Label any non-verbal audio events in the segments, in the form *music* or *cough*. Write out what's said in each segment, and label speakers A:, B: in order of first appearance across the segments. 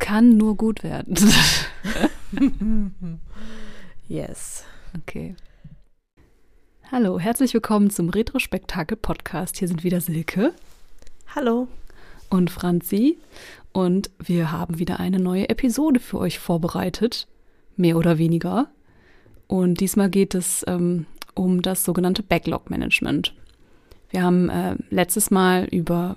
A: Es kann nur gut werden. *laughs*
B: yes.
A: Okay. Hallo, herzlich willkommen zum Retrospektakel-Podcast. Hier sind wieder Silke.
B: Hallo.
A: Und Franzi. Und wir haben wieder eine neue Episode für euch vorbereitet. Mehr oder weniger. Und diesmal geht es ähm, um das sogenannte Backlog-Management. Wir haben äh, letztes Mal über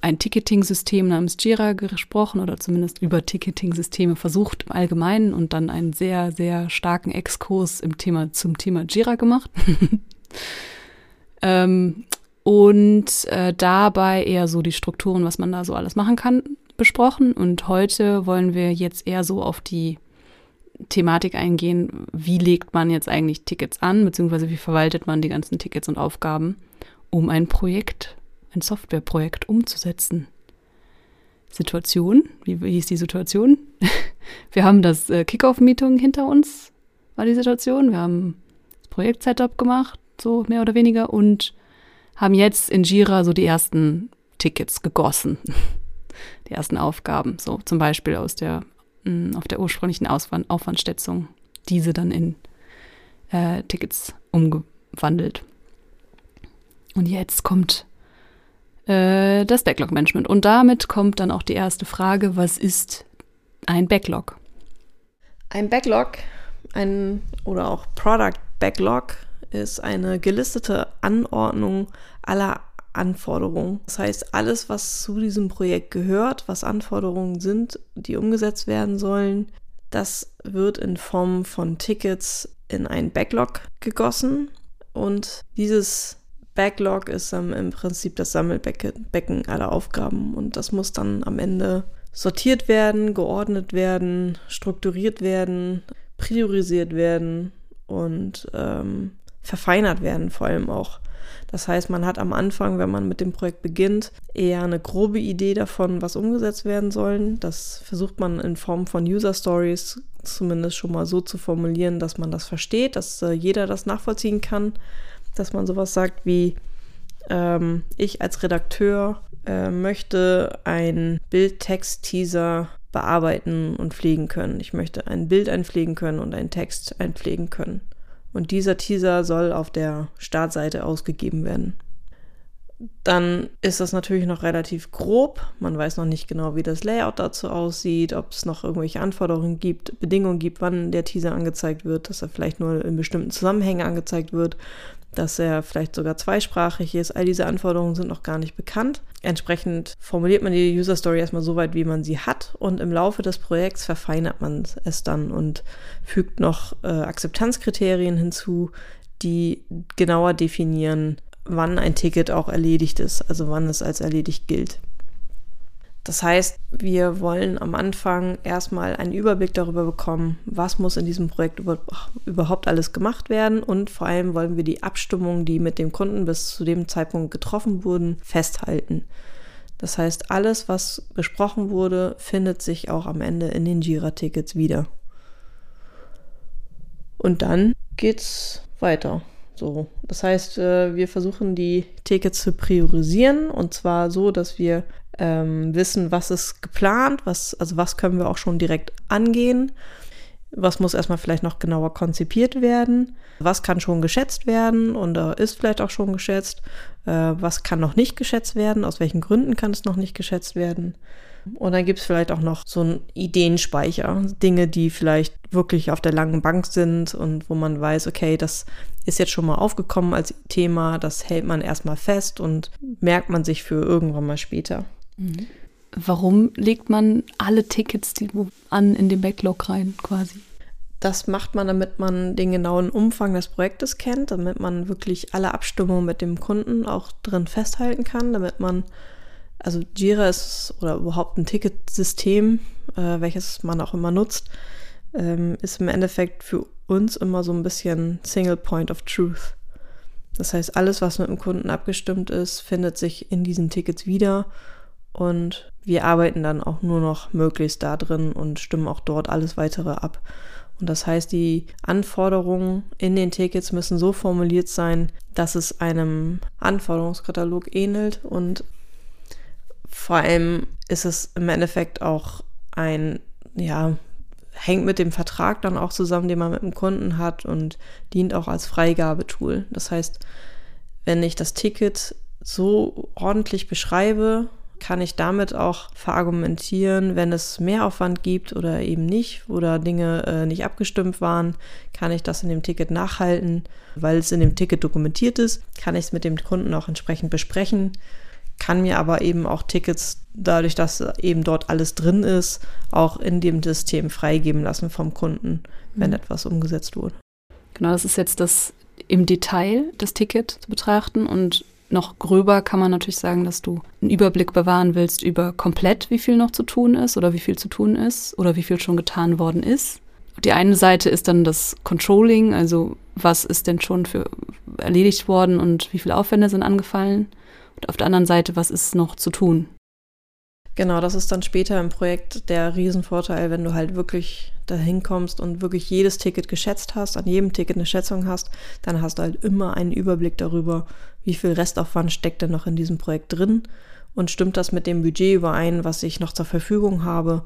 A: ein Ticketing-System namens Jira gesprochen oder zumindest über Ticketing-Systeme versucht im Allgemeinen und dann einen sehr, sehr starken Exkurs im Thema, zum Thema Jira gemacht. *laughs* ähm, und äh, dabei eher so die Strukturen, was man da so alles machen kann, besprochen. Und heute wollen wir jetzt eher so auf die Thematik eingehen, wie legt man jetzt eigentlich Tickets an, beziehungsweise wie verwaltet man die ganzen Tickets und Aufgaben, um ein Projekt ein Softwareprojekt umzusetzen. Situation, wie, wie ist die Situation? *laughs* Wir haben das äh, Kickoff-Meeting hinter uns, war die Situation. Wir haben das Projekt-Setup gemacht, so mehr oder weniger, und haben jetzt in Jira so die ersten Tickets gegossen. *laughs* Die ersten Aufgaben, so zum Beispiel aus der, mh, mm, auf der ursprünglichen Auswand, Aufwandschätzung, diese dann in äh, Tickets umgewandelt. Und jetzt kommt äh, das Backlog-Management. Und damit kommt dann auch die erste Frage, was ist ein Backlog?
B: Ein Backlog, ein oder auch Product Backlog ist eine gelistete Anordnung aller Anforderungen. Das heißt, alles, was zu diesem Projekt gehört, was Anforderungen sind, die umgesetzt werden sollen, das wird in Form von Tickets in ein Backlog gegossen. Und dieses Backlog ist ähm, im Prinzip das Sammelbecken aller Aufgaben und das muss dann am Ende sortiert werden, geordnet werden, strukturiert werden, priorisiert werden und ähm, verfeinert werden vor allem auch. Das heißt, man hat am Anfang, wenn man mit dem Projekt beginnt, eher eine grobe Idee davon, was umgesetzt werden soll. Das versucht man in Form von User Stories zumindest schon mal so zu formulieren, dass man das versteht, dass äh, jeder das nachvollziehen kann dass man sowas sagt wie, ähm, ich als Redakteur äh, möchte ein Bildtext-Teaser bearbeiten und pflegen können. Ich möchte ein Bild einpflegen können und einen Text einpflegen können. Und dieser Teaser soll auf der Startseite ausgegeben werden. Dann ist das natürlich noch relativ grob. Man weiß noch nicht genau, wie das Layout dazu aussieht, ob es noch irgendwelche Anforderungen gibt, Bedingungen gibt, wann der Teaser angezeigt wird, dass er vielleicht nur in bestimmten Zusammenhängen angezeigt wird, dass er vielleicht sogar zweisprachig ist. All diese Anforderungen sind noch gar nicht bekannt. Entsprechend formuliert man die User Story erstmal so weit, wie man sie hat und im Laufe des Projekts verfeinert man es dann und fügt noch äh, Akzeptanzkriterien hinzu, die genauer definieren, wann ein Ticket auch erledigt ist, also wann es als erledigt gilt. Das heißt, wir wollen am Anfang erstmal einen Überblick darüber bekommen, was muss in diesem Projekt über, überhaupt alles gemacht werden und vor allem wollen wir die Abstimmungen, die mit dem Kunden bis zu dem Zeitpunkt getroffen wurden, festhalten. Das heißt, alles, was besprochen wurde, findet sich auch am Ende in den Jira-Tickets wieder. Und dann geht's weiter. So, das heißt, äh, wir versuchen die Tickets zu priorisieren und zwar so, dass wir ähm, wissen, was ist geplant, was, also was können wir auch schon direkt angehen, was muss erstmal vielleicht noch genauer konzipiert werden, was kann schon geschätzt werden und äh, ist vielleicht auch schon geschätzt, äh, was kann noch nicht geschätzt werden, aus welchen Gründen kann es noch nicht geschätzt werden. Und dann gibt es vielleicht auch noch so einen Ideenspeicher, Dinge, die vielleicht wirklich auf der langen Bank sind und wo man weiß, okay, das ist jetzt schon mal aufgekommen als Thema, das hält man erstmal fest und merkt man sich für irgendwann mal später.
A: Warum legt man alle Tickets die an in den Backlog rein quasi?
B: Das macht man, damit man den genauen Umfang des Projektes kennt, damit man wirklich alle Abstimmungen mit dem Kunden auch drin festhalten kann, damit man, also Jira ist oder überhaupt ein Ticketsystem, äh, welches man auch immer nutzt, ähm, ist im Endeffekt für uns immer so ein bisschen Single Point of Truth. Das heißt, alles, was mit dem Kunden abgestimmt ist, findet sich in diesen Tickets wieder und wir arbeiten dann auch nur noch möglichst da drin und stimmen auch dort alles weitere ab. Und das heißt, die Anforderungen in den Tickets müssen so formuliert sein, dass es einem Anforderungskatalog ähnelt und vor allem ist es im Endeffekt auch ein, ja, hängt mit dem Vertrag dann auch zusammen, den man mit dem Kunden hat und dient auch als Freigabetool. Das heißt, wenn ich das Ticket so ordentlich beschreibe, kann ich damit auch verargumentieren, wenn es Mehraufwand gibt oder eben nicht oder Dinge äh, nicht abgestimmt waren, kann ich das in dem Ticket nachhalten, weil es in dem Ticket dokumentiert ist, kann ich es mit dem Kunden auch entsprechend besprechen, kann mir aber eben auch Tickets, dadurch, dass eben dort alles drin ist, auch in dem System freigeben lassen vom Kunden, wenn mhm. etwas umgesetzt wurde.
A: Genau, das ist jetzt das im Detail das Ticket zu betrachten und noch gröber kann man natürlich sagen, dass du einen Überblick bewahren willst über komplett, wie viel noch zu tun ist oder wie viel zu tun ist oder wie viel schon getan worden ist. Die eine Seite ist dann das Controlling, also was ist denn schon für erledigt worden und wie viele Aufwände sind angefallen. Und auf der anderen Seite, was ist noch zu tun?
B: Genau, das ist dann später im Projekt der Riesenvorteil, wenn du halt wirklich dahin kommst und wirklich jedes Ticket geschätzt hast, an jedem Ticket eine Schätzung hast, dann hast du halt immer einen Überblick darüber, wie viel Restaufwand steckt denn noch in diesem Projekt drin und stimmt das mit dem Budget überein, was ich noch zur Verfügung habe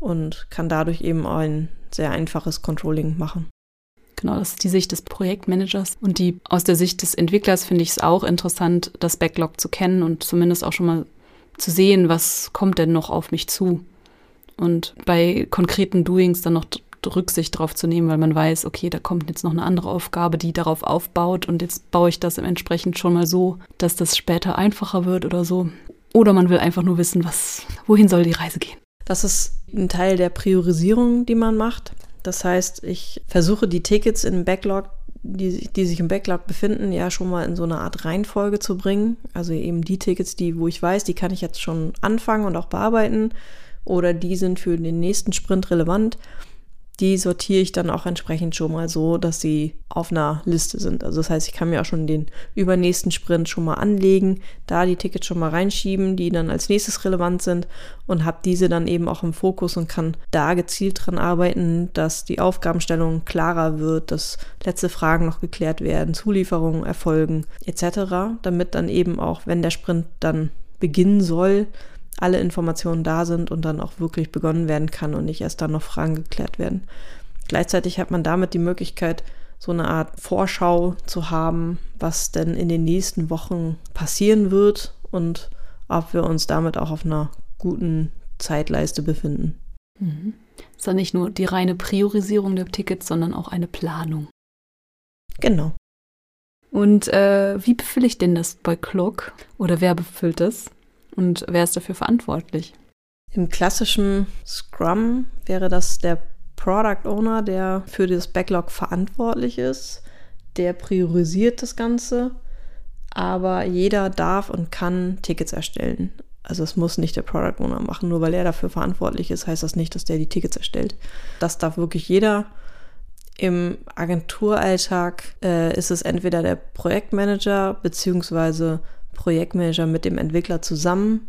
B: und kann dadurch eben ein sehr einfaches Controlling machen.
A: Genau, das ist die Sicht des Projektmanagers. Und die aus der Sicht des Entwicklers finde ich es auch interessant, das Backlog zu kennen und zumindest auch schon mal zu sehen, was kommt denn noch auf mich zu. Und bei konkreten Doings dann noch Rücksicht darauf zu nehmen, weil man weiß, okay, da kommt jetzt noch eine andere Aufgabe, die darauf aufbaut und jetzt baue ich das entsprechend schon mal so, dass das später einfacher wird oder so. Oder man will einfach nur wissen, was, wohin soll die Reise gehen.
B: Das ist ein Teil der Priorisierung, die man macht. Das heißt, ich versuche die Tickets im Backlog die, die sich im Backlog befinden, ja schon mal in so eine Art Reihenfolge zu bringen. Also eben die Tickets, die, wo ich weiß, die kann ich jetzt schon anfangen und auch bearbeiten oder die sind für den nächsten Sprint relevant die sortiere ich dann auch entsprechend schon mal so, dass sie auf einer Liste sind. Also das heißt, ich kann mir auch schon den übernächsten Sprint schon mal anlegen, da die Tickets schon mal reinschieben, die dann als nächstes relevant sind und habe diese dann eben auch im Fokus und kann da gezielt dran arbeiten, dass die Aufgabenstellung klarer wird, dass letzte Fragen noch geklärt werden, Zulieferungen erfolgen etc., damit dann eben auch, wenn der Sprint dann beginnen soll, alle Informationen da sind und dann auch wirklich begonnen werden kann und nicht erst dann noch Fragen geklärt werden. Gleichzeitig hat man damit die Möglichkeit, so eine Art Vorschau zu haben, was denn in den nächsten Wochen passieren wird und ob wir uns damit auch auf einer guten Zeitleiste befinden.
A: Mhm. Ist dann nicht nur die reine Priorisierung der Tickets, sondern auch eine Planung.
B: Genau.
A: Und äh, wie befülle ich denn das bei Clock? Oder wer befüllt das? Und wer ist dafür verantwortlich?
B: Im klassischen Scrum wäre das der Product Owner, der für das Backlog verantwortlich ist. Der priorisiert das Ganze, aber jeder darf und kann Tickets erstellen. Also es muss nicht der Product Owner machen, nur weil er dafür verantwortlich ist, heißt das nicht, dass der die Tickets erstellt. Das darf wirklich jeder. Im Agenturalltag äh, ist es entweder der Projektmanager beziehungsweise Projektmanager mit dem Entwickler zusammen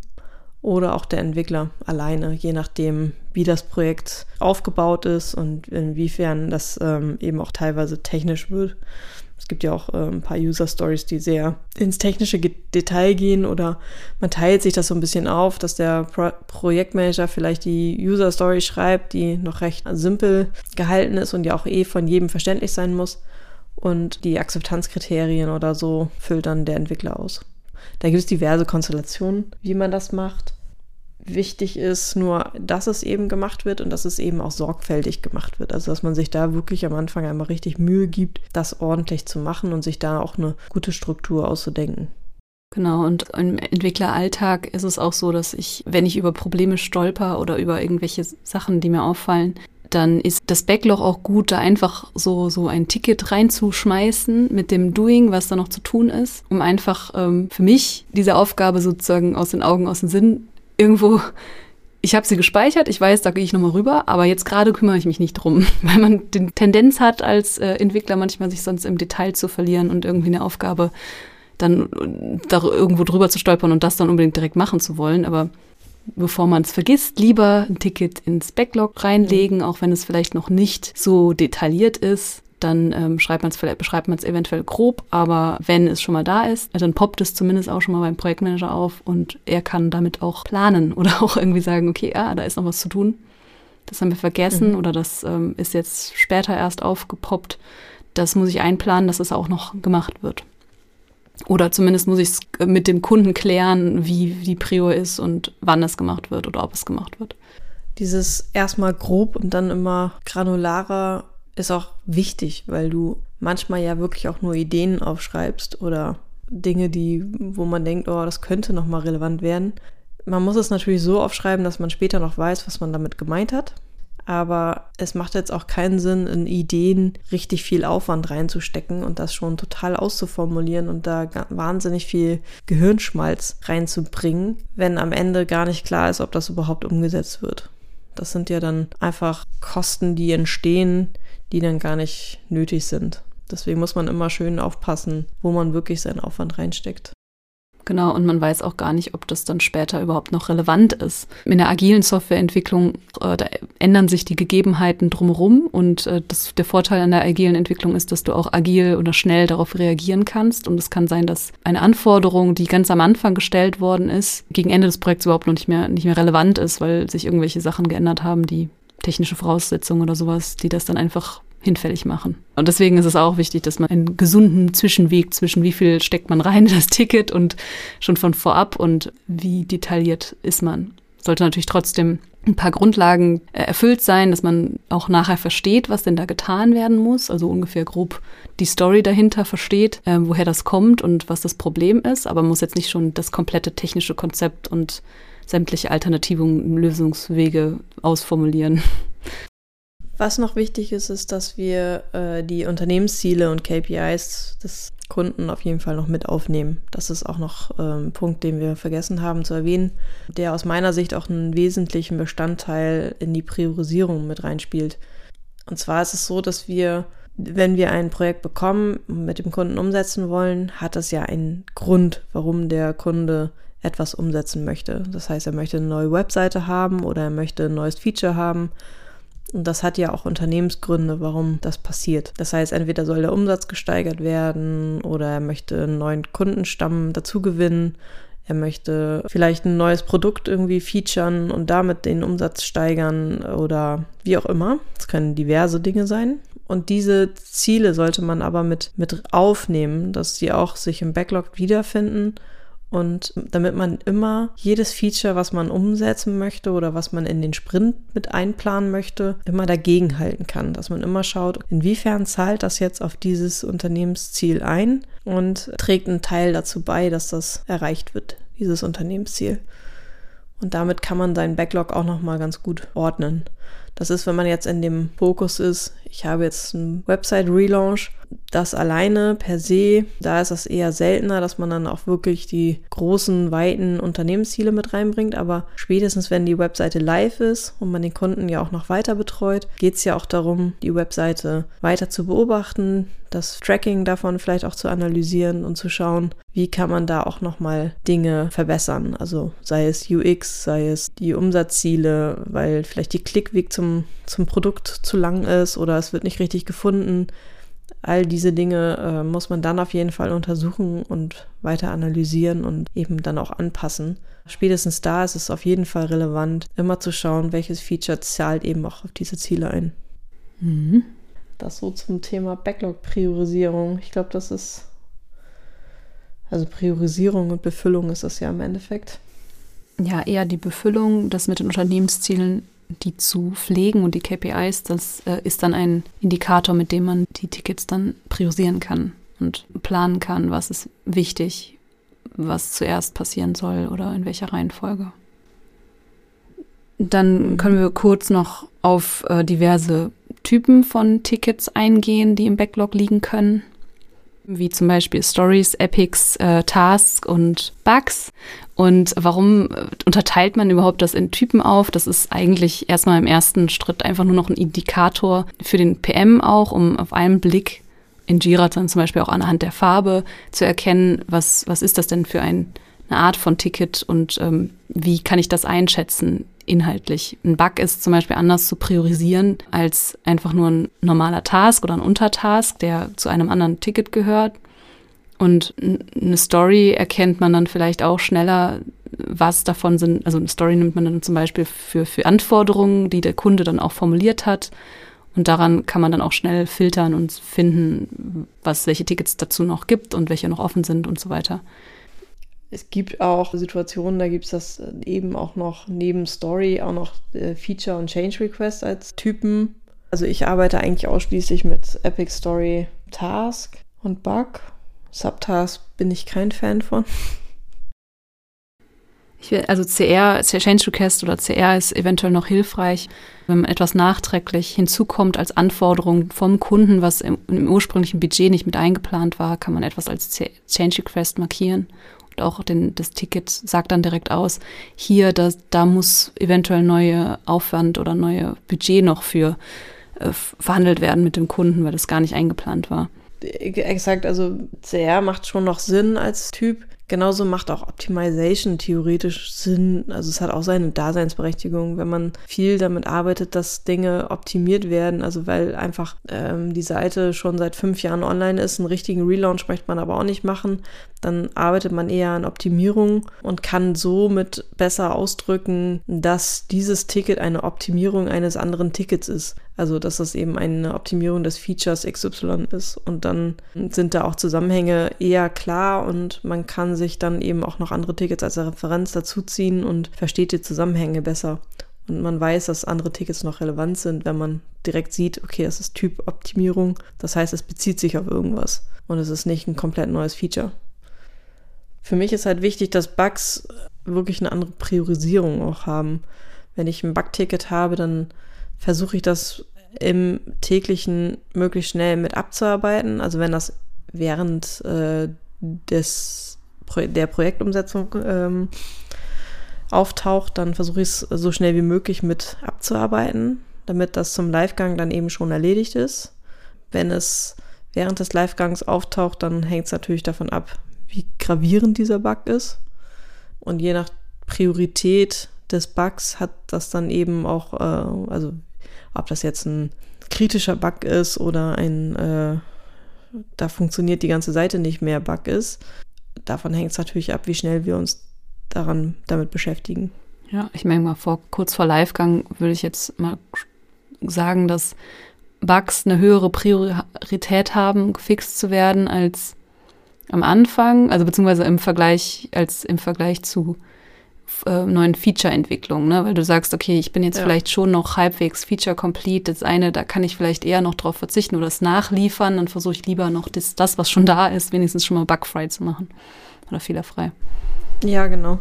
B: oder auch der Entwickler alleine, je nachdem, wie das Projekt aufgebaut ist und inwiefern das ähm, eben auch teilweise technisch wird. Es gibt ja auch äh, ein paar User Stories, die sehr ins technische Detail gehen oder man teilt sich das so ein bisschen auf, dass der Pro Projektmanager vielleicht die User Story schreibt, die noch recht simpel gehalten ist und ja auch eh von jedem verständlich sein muss. Und die Akzeptanzkriterien oder so füllt dann der Entwickler aus. Da gibt es diverse Konstellationen, wie man das macht. Wichtig ist nur, dass es eben gemacht wird und dass es eben auch sorgfältig gemacht wird. Also dass man sich da wirklich am Anfang einmal richtig Mühe gibt, das ordentlich zu machen und sich da auch eine gute Struktur auszudenken.
A: Genau, und im Entwickleralltag ist es auch so, dass ich, wenn ich über Probleme stolper oder über irgendwelche Sachen, die mir auffallen, dann ist das Backlog auch gut, da einfach so, so ein Ticket reinzuschmeißen mit dem Doing, was da noch zu tun ist, um einfach ähm, für mich diese Aufgabe sozusagen aus den Augen, aus dem Sinn irgendwo ich habe sie gespeichert, ich weiß, da gehe ich nochmal rüber, aber jetzt gerade kümmere ich mich nicht drum, *laughs* weil man die Tendenz hat, als äh, Entwickler manchmal sich sonst im Detail zu verlieren und irgendwie eine Aufgabe dann äh, da irgendwo drüber zu stolpern und das dann unbedingt direkt machen zu wollen. Aber bevor man es vergisst, lieber ein Ticket ins Backlog reinlegen, auch wenn es vielleicht noch nicht so detailliert ist. Dann ähm, schreibt man es vielleicht, beschreibt man es eventuell grob, aber wenn es schon mal da ist, dann poppt es zumindest auch schon mal beim Projektmanager auf und er kann damit auch planen oder *laughs* auch irgendwie sagen, okay, ah, da ist noch was zu tun. das haben wir vergessen mhm. oder das ähm, ist jetzt später erst aufgepoppt. Das muss ich einplanen, dass es auch noch gemacht wird. Oder zumindest muss ich es mit dem Kunden klären, wie die Prior ist und wann es gemacht wird oder ob es gemacht wird.
B: Dieses erstmal grob und dann immer granularer ist auch wichtig, weil du manchmal ja wirklich auch nur Ideen aufschreibst oder Dinge, die, wo man denkt, oh, das könnte nochmal relevant werden. Man muss es natürlich so aufschreiben, dass man später noch weiß, was man damit gemeint hat. Aber es macht jetzt auch keinen Sinn, in Ideen richtig viel Aufwand reinzustecken und das schon total auszuformulieren und da wahnsinnig viel Gehirnschmalz reinzubringen, wenn am Ende gar nicht klar ist, ob das überhaupt umgesetzt wird. Das sind ja dann einfach Kosten, die entstehen, die dann gar nicht nötig sind. Deswegen muss man immer schön aufpassen, wo man wirklich seinen Aufwand reinsteckt.
A: Genau, und man weiß auch gar nicht, ob das dann später überhaupt noch relevant ist. In der agilen Softwareentwicklung, äh, ändern sich die Gegebenheiten drumherum und äh, das, der Vorteil an der agilen Entwicklung ist, dass du auch agil oder schnell darauf reagieren kannst. Und es kann sein, dass eine Anforderung, die ganz am Anfang gestellt worden ist, gegen Ende des Projekts überhaupt noch nicht mehr, nicht mehr relevant ist, weil sich irgendwelche Sachen geändert haben, die technische Voraussetzungen oder sowas, die das dann einfach hinfällig machen. Und deswegen ist es auch wichtig, dass man einen gesunden Zwischenweg zwischen wie viel steckt man rein in das Ticket und schon von vorab und wie detailliert ist man. Sollte natürlich trotzdem ein paar Grundlagen äh, erfüllt sein, dass man auch nachher versteht, was denn da getan werden muss, also ungefähr grob die Story dahinter versteht, äh, woher das kommt und was das Problem ist, aber man muss jetzt nicht schon das komplette technische Konzept und sämtliche alternativen Lösungswege ausformulieren.
B: Was noch wichtig ist, ist, dass wir äh, die Unternehmensziele und KPIs des Kunden auf jeden Fall noch mit aufnehmen. Das ist auch noch ähm, ein Punkt, den wir vergessen haben zu erwähnen, der aus meiner Sicht auch einen wesentlichen Bestandteil in die Priorisierung mit reinspielt. Und zwar ist es so, dass wir, wenn wir ein Projekt bekommen und mit dem Kunden umsetzen wollen, hat das ja einen Grund, warum der Kunde etwas umsetzen möchte. Das heißt, er möchte eine neue Webseite haben oder er möchte ein neues Feature haben und das hat ja auch Unternehmensgründe, warum das passiert. Das heißt, entweder soll der Umsatz gesteigert werden oder er möchte einen neuen Kundenstamm dazu gewinnen. Er möchte vielleicht ein neues Produkt irgendwie featuren und damit den Umsatz steigern oder wie auch immer. Es können diverse Dinge sein. Und diese Ziele sollte man aber mit, mit aufnehmen, dass sie auch sich im Backlog wiederfinden und damit man immer jedes Feature, was man umsetzen möchte oder was man in den Sprint mit einplanen möchte, immer dagegen halten kann. Dass man immer schaut, inwiefern zahlt das jetzt auf dieses Unternehmensziel ein und trägt einen Teil dazu bei, dass das erreicht wird, dieses Unternehmensziel. Und damit kann man seinen Backlog auch nochmal ganz gut ordnen. Das ist, wenn man jetzt in dem Fokus ist, ich habe jetzt einen Website-Relaunch, das alleine per se, da ist das eher seltener, dass man dann auch wirklich die großen, weiten Unternehmensziele mit reinbringt. Aber spätestens, wenn die Webseite live ist und man den Kunden ja auch noch weiter betreut, geht es ja auch darum, die Webseite weiter zu beobachten, das Tracking davon vielleicht auch zu analysieren und zu schauen, wie kann man da auch nochmal Dinge verbessern. Also sei es UX, sei es die Umsatzziele, weil vielleicht die Klickweg zum, zum Produkt zu lang ist oder es wird nicht richtig gefunden. All diese Dinge äh, muss man dann auf jeden Fall untersuchen und weiter analysieren und eben dann auch anpassen. Spätestens da ist es auf jeden Fall relevant, immer zu schauen, welches Feature zahlt eben auch auf diese Ziele ein. Mhm. Das so zum Thema Backlog-Priorisierung. Ich glaube, das ist, also Priorisierung und Befüllung ist das ja im Endeffekt.
A: Ja, eher die Befüllung, das mit den Unternehmenszielen die zu pflegen und die KPIs, das äh, ist dann ein Indikator, mit dem man die Tickets dann priorisieren kann und planen kann, was ist wichtig, was zuerst passieren soll oder in welcher Reihenfolge. Dann mhm. können wir kurz noch auf äh, diverse Typen von Tickets eingehen, die im Backlog liegen können wie zum Beispiel Stories, Epics, äh, Tasks und Bugs. Und warum äh, unterteilt man überhaupt das in Typen auf? Das ist eigentlich erstmal im ersten Schritt einfach nur noch ein Indikator für den PM auch, um auf einen Blick in Jira dann zum Beispiel auch anhand der Farbe zu erkennen, was, was ist das denn für ein, eine Art von Ticket und ähm, wie kann ich das einschätzen? Inhaltlich. Ein Bug ist zum Beispiel anders zu priorisieren als einfach nur ein normaler Task oder ein Untertask, der zu einem anderen Ticket gehört. Und eine Story erkennt man dann vielleicht auch schneller was davon sind, also eine Story nimmt man dann zum Beispiel für, für Anforderungen, die der Kunde dann auch formuliert hat. Und daran kann man dann auch schnell filtern und finden, was, welche Tickets dazu noch gibt und welche noch offen sind und so weiter.
B: Es gibt auch Situationen, da gibt es das eben auch noch neben Story auch noch äh, Feature und Change Request als Typen. Also ich arbeite eigentlich ausschließlich mit Epic Story Task und Bug. Subtask bin ich kein Fan von.
A: Will, also CR, Change Request oder CR ist eventuell noch hilfreich, wenn etwas nachträglich hinzukommt als Anforderung vom Kunden, was im, im ursprünglichen Budget nicht mit eingeplant war, kann man etwas als Change Request markieren. Auch den, das Ticket sagt dann direkt aus, hier, das, da muss eventuell neue Aufwand oder neue Budget noch für äh, verhandelt werden mit dem Kunden, weil das gar nicht eingeplant war.
B: Exakt, also CR macht schon noch Sinn als Typ. Genauso macht auch Optimization theoretisch Sinn. Also es hat auch seine Daseinsberechtigung, wenn man viel damit arbeitet, dass Dinge optimiert werden. Also weil einfach ähm, die Seite schon seit fünf Jahren online ist, einen richtigen Relaunch möchte man aber auch nicht machen. Dann arbeitet man eher an Optimierung und kann somit besser ausdrücken, dass dieses Ticket eine Optimierung eines anderen Tickets ist. Also, dass das eben eine Optimierung des Features XY ist. Und dann sind da auch Zusammenhänge eher klar und man kann sich dann eben auch noch andere Tickets als Referenz dazuziehen und versteht die Zusammenhänge besser. Und man weiß, dass andere Tickets noch relevant sind, wenn man direkt sieht, okay, es ist Typ-Optimierung. Das heißt, es bezieht sich auf irgendwas und es ist nicht ein komplett neues Feature. Für mich ist halt wichtig, dass Bugs wirklich eine andere Priorisierung auch haben. Wenn ich ein Bug-Ticket habe, dann versuche ich das im täglichen möglichst schnell mit abzuarbeiten. Also wenn das während äh, des, der Projektumsetzung ähm, auftaucht, dann versuche ich es so schnell wie möglich mit abzuarbeiten, damit das zum Livegang dann eben schon erledigt ist. Wenn es während des Livegangs auftaucht, dann hängt es natürlich davon ab, wie gravierend dieser Bug ist. Und je nach Priorität des Bugs hat das dann eben auch, äh, also ob das jetzt ein kritischer Bug ist oder ein, äh, da funktioniert die ganze Seite nicht mehr Bug ist. Davon hängt es natürlich ab, wie schnell wir uns daran damit beschäftigen.
A: Ja, ich meine mal vor kurz vor Livegang würde ich jetzt mal sagen, dass Bugs eine höhere Priorität haben, gefixt zu werden als am Anfang, also beziehungsweise im Vergleich als im Vergleich zu äh, neuen Feature-Entwicklungen, ne? weil du sagst, okay, ich bin jetzt ja. vielleicht schon noch halbwegs Feature-complete. Das eine, da kann ich vielleicht eher noch drauf verzichten oder es nachliefern. Dann versuche ich lieber noch das, das, was schon da ist, wenigstens schon mal bugfrei zu machen oder fehlerfrei.
B: Ja, genau.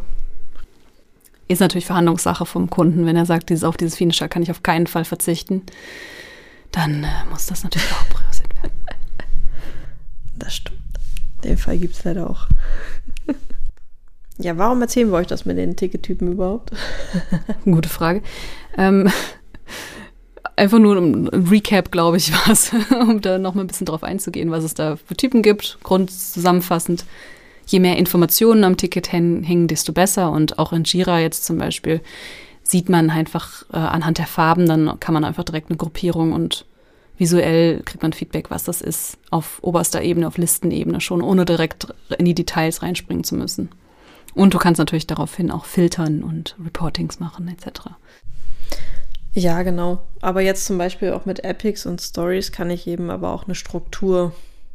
A: Ist natürlich Verhandlungssache vom Kunden. Wenn er sagt, dieses, auf dieses Finisher kann ich auf keinen Fall verzichten, dann äh, muss das natürlich auch priorisiert werden. *laughs*
B: Das stimmt. Den Fall gibt es leider auch. *laughs* Ja, warum erzählen wir euch das mit den Tickettypen überhaupt? *laughs*
A: Gute Frage. Ähm, einfach nur ein Recap, glaube ich, *laughs* war es, um da noch mal ein bisschen drauf einzugehen, was es da für Typen gibt. Grundzusammenfassend, je mehr Informationen am Ticket hängen, desto besser. Und auch in Jira jetzt zum Beispiel sieht man einfach äh, anhand der Farben, dann kann man einfach direkt eine Gruppierung und visuell kriegt man Feedback, was das ist, auf oberster Ebene, auf Listenebene schon, ohne direkt in die Details reinspringen zu müssen. Und du kannst natürlich daraufhin auch filtern und Reportings machen etc.
B: Ja, genau. Aber jetzt zum Beispiel auch mit Epics und Stories kann ich eben aber auch eine Struktur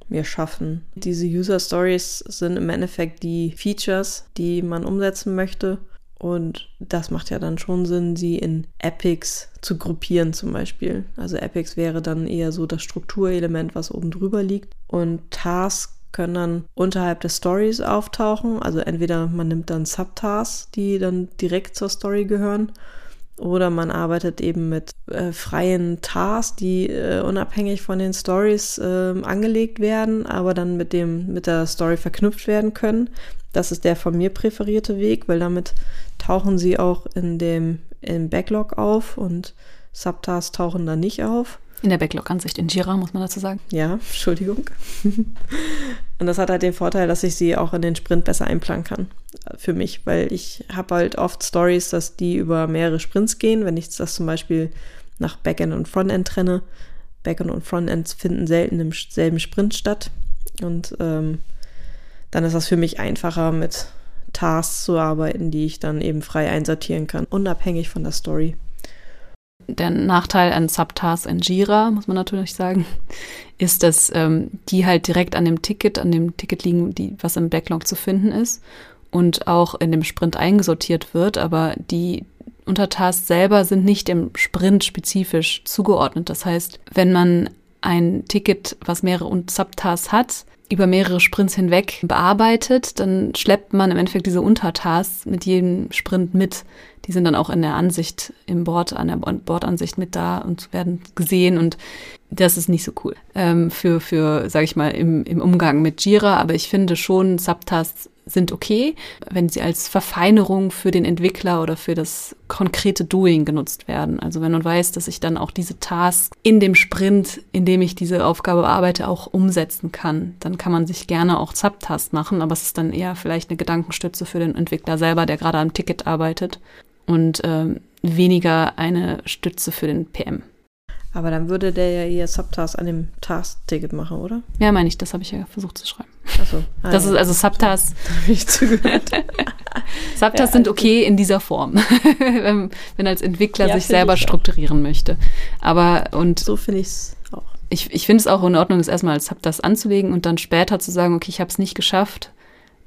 B: mir schaffen. Diese User Stories sind im Endeffekt die Features, die man umsetzen möchte. Und das macht ja dann schon Sinn, sie in Epics zu gruppieren zum Beispiel. Also Epics wäre dann eher so das Strukturelement, was oben drüber liegt. Und Task können dann unterhalb des Stories auftauchen. Also entweder man nimmt dann Subtasks, die dann direkt zur Story gehören, oder man arbeitet eben mit äh, freien Tasks, die äh, unabhängig von den Stories äh, angelegt werden, aber dann mit dem mit der Story verknüpft werden können. Das ist der von mir präferierte Weg, weil damit tauchen sie auch in dem im Backlog auf und Subtasks tauchen da nicht auf.
A: In der Backlog-Ansicht in Jira, muss man dazu sagen.
B: Ja, Entschuldigung. *laughs* und das hat halt den Vorteil, dass ich sie auch in den Sprint besser einplanen kann. Für mich, weil ich habe halt oft Stories, dass die über mehrere Sprints gehen. Wenn ich das zum Beispiel nach Backend und Frontend trenne. Backend und Frontend finden selten im selben Sprint statt. Und ähm, dann ist das für mich einfacher mit Tasks zu arbeiten, die ich dann eben frei einsortieren kann, unabhängig von der Story.
A: Der Nachteil an Subtasks in Jira, muss man natürlich sagen, ist, dass ähm, die halt direkt an dem Ticket, an dem Ticket liegen, die, was im Backlog zu finden ist und auch in dem Sprint eingesortiert wird, aber die Untertasks selber sind nicht dem Sprint spezifisch zugeordnet. Das heißt, wenn man ein Ticket, was mehrere Subtasks hat, über mehrere Sprints hinweg bearbeitet, dann schleppt man im Endeffekt diese Untertasks mit jedem Sprint mit. Die sind dann auch in der Ansicht im Board, an der Bordansicht mit da und werden gesehen und das ist nicht so cool ähm, für, für, sag ich mal, im, im Umgang mit Jira. Aber ich finde schon, Subtasks sind okay, wenn sie als Verfeinerung für den Entwickler oder für das konkrete Doing genutzt werden. Also wenn man weiß, dass ich dann auch diese Task in dem Sprint, in dem ich diese Aufgabe bearbeite, auch umsetzen kann, dann kann man sich gerne auch Subtask machen, aber es ist dann eher vielleicht eine Gedankenstütze für den Entwickler selber, der gerade am Ticket arbeitet und ähm, weniger eine Stütze für den PM.
B: Aber dann würde der ja ihr Subtask an dem Task-Ticket machen, oder?
A: Ja, meine ich, das habe ich ja versucht zu schreiben.
B: Achso.
A: Ah, das ja. ist also Subtasks. *laughs*
B: Habe ich zugehört. *laughs*
A: Subtasks ja, sind okay in dieser Form, *laughs* wenn, wenn als Entwickler ja, sich selber strukturieren auch. möchte. Aber und
B: so finde ich es auch.
A: Ich, ich finde es auch in Ordnung, das erstmal als Subtask anzulegen und dann später zu sagen, okay, ich habe es nicht geschafft,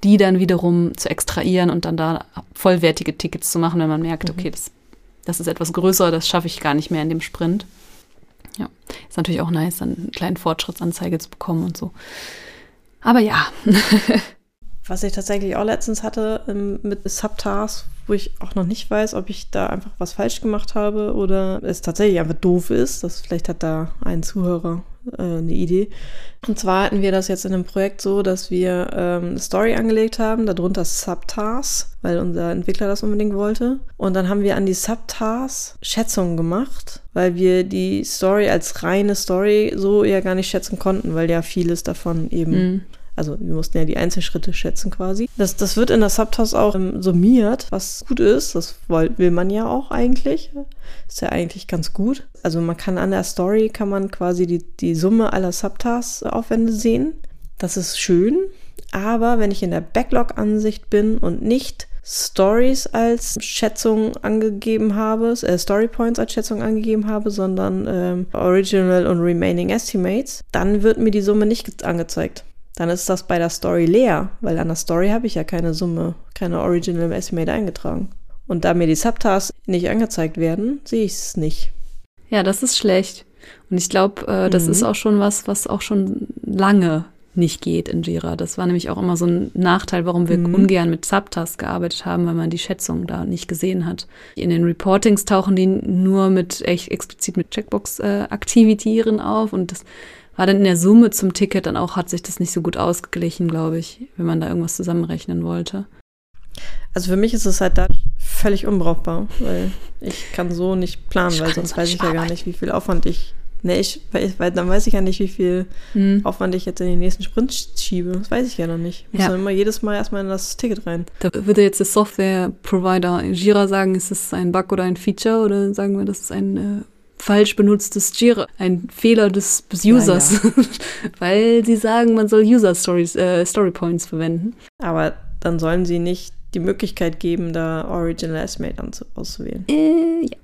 A: die dann wiederum zu extrahieren und dann da vollwertige Tickets zu machen, wenn man merkt, mhm. okay, das, das ist etwas größer, das schaffe ich gar nicht mehr in dem Sprint. Ja, ist natürlich auch nice, dann eine kleine Fortschrittsanzeige zu bekommen und so. Aber ja. *laughs*
B: Was ich tatsächlich auch letztens hatte ähm, mit Subtasks, wo ich auch noch nicht weiß, ob ich da einfach was falsch gemacht habe oder es tatsächlich einfach doof ist. Das vielleicht hat da ein Zuhörer äh, eine Idee. Und zwar hatten wir das jetzt in einem Projekt so, dass wir ähm, eine Story angelegt haben, darunter Subtasks, weil unser Entwickler das unbedingt wollte. Und dann haben wir an die Subtasks Schätzungen gemacht, weil wir die Story als reine Story so ja gar nicht schätzen konnten, weil ja vieles davon eben mhm also wir mussten ja die Einzelschritte schätzen quasi. Das, das wird in der Subtask auch ähm, summiert, was gut ist. Das will man ja auch eigentlich. Ist ja eigentlich ganz gut. Also man kann an der Story, kann man quasi die, die Summe aller Subtasks-Aufwände sehen. Das ist schön. Aber wenn ich in der Backlog-Ansicht bin und nicht Stories als Schätzung angegeben habe, äh, Story Points als Schätzung angegeben habe, sondern ähm, Original und Remaining Estimates, dann wird mir die Summe nicht angezeigt dann ist das bei der Story leer, weil an der Story habe ich ja keine Summe, keine Original Estimate eingetragen. Und da mir die Subtasks nicht angezeigt werden, sehe ich es nicht.
A: Ja, das ist schlecht. Und ich glaube, äh, das mhm. ist auch schon was, was auch schon lange nicht geht in Jira. Das war nämlich auch immer so ein Nachteil, warum wir mhm. ungern mit Subtasks gearbeitet haben, weil man die Schätzung da nicht gesehen hat. In den Reportings tauchen die nur mit echt explizit mit Checkbox-Aktivitären äh, auf und das war dann in der Summe zum Ticket dann auch, hat sich das nicht so gut ausgeglichen, glaube ich, wenn man da irgendwas zusammenrechnen wollte.
B: Also für mich ist es halt da völlig unbrauchbar, weil ich kann so nicht planen, weil sonst weiß ich ja gar nicht, wie viel Aufwand ich. Nee, ich, weil, weil dann weiß ich ja nicht, wie viel hm. Aufwand ich jetzt in den nächsten Sprint schiebe. Das weiß ich ja noch nicht. Ich muss ja. dann immer jedes Mal erstmal in das Ticket rein.
A: Da würde jetzt der Software-Provider Jira sagen, ist das ein Bug oder ein Feature oder sagen wir, das ist ein äh, falsch benutztes Jira, ein Fehler des, des Users, ja, ja. *laughs* weil sie sagen, man soll User Stories, äh, Story Points verwenden.
B: Aber dann sollen sie nicht die Möglichkeit geben, da Original Estimate auszuwählen.
A: Äh, ja.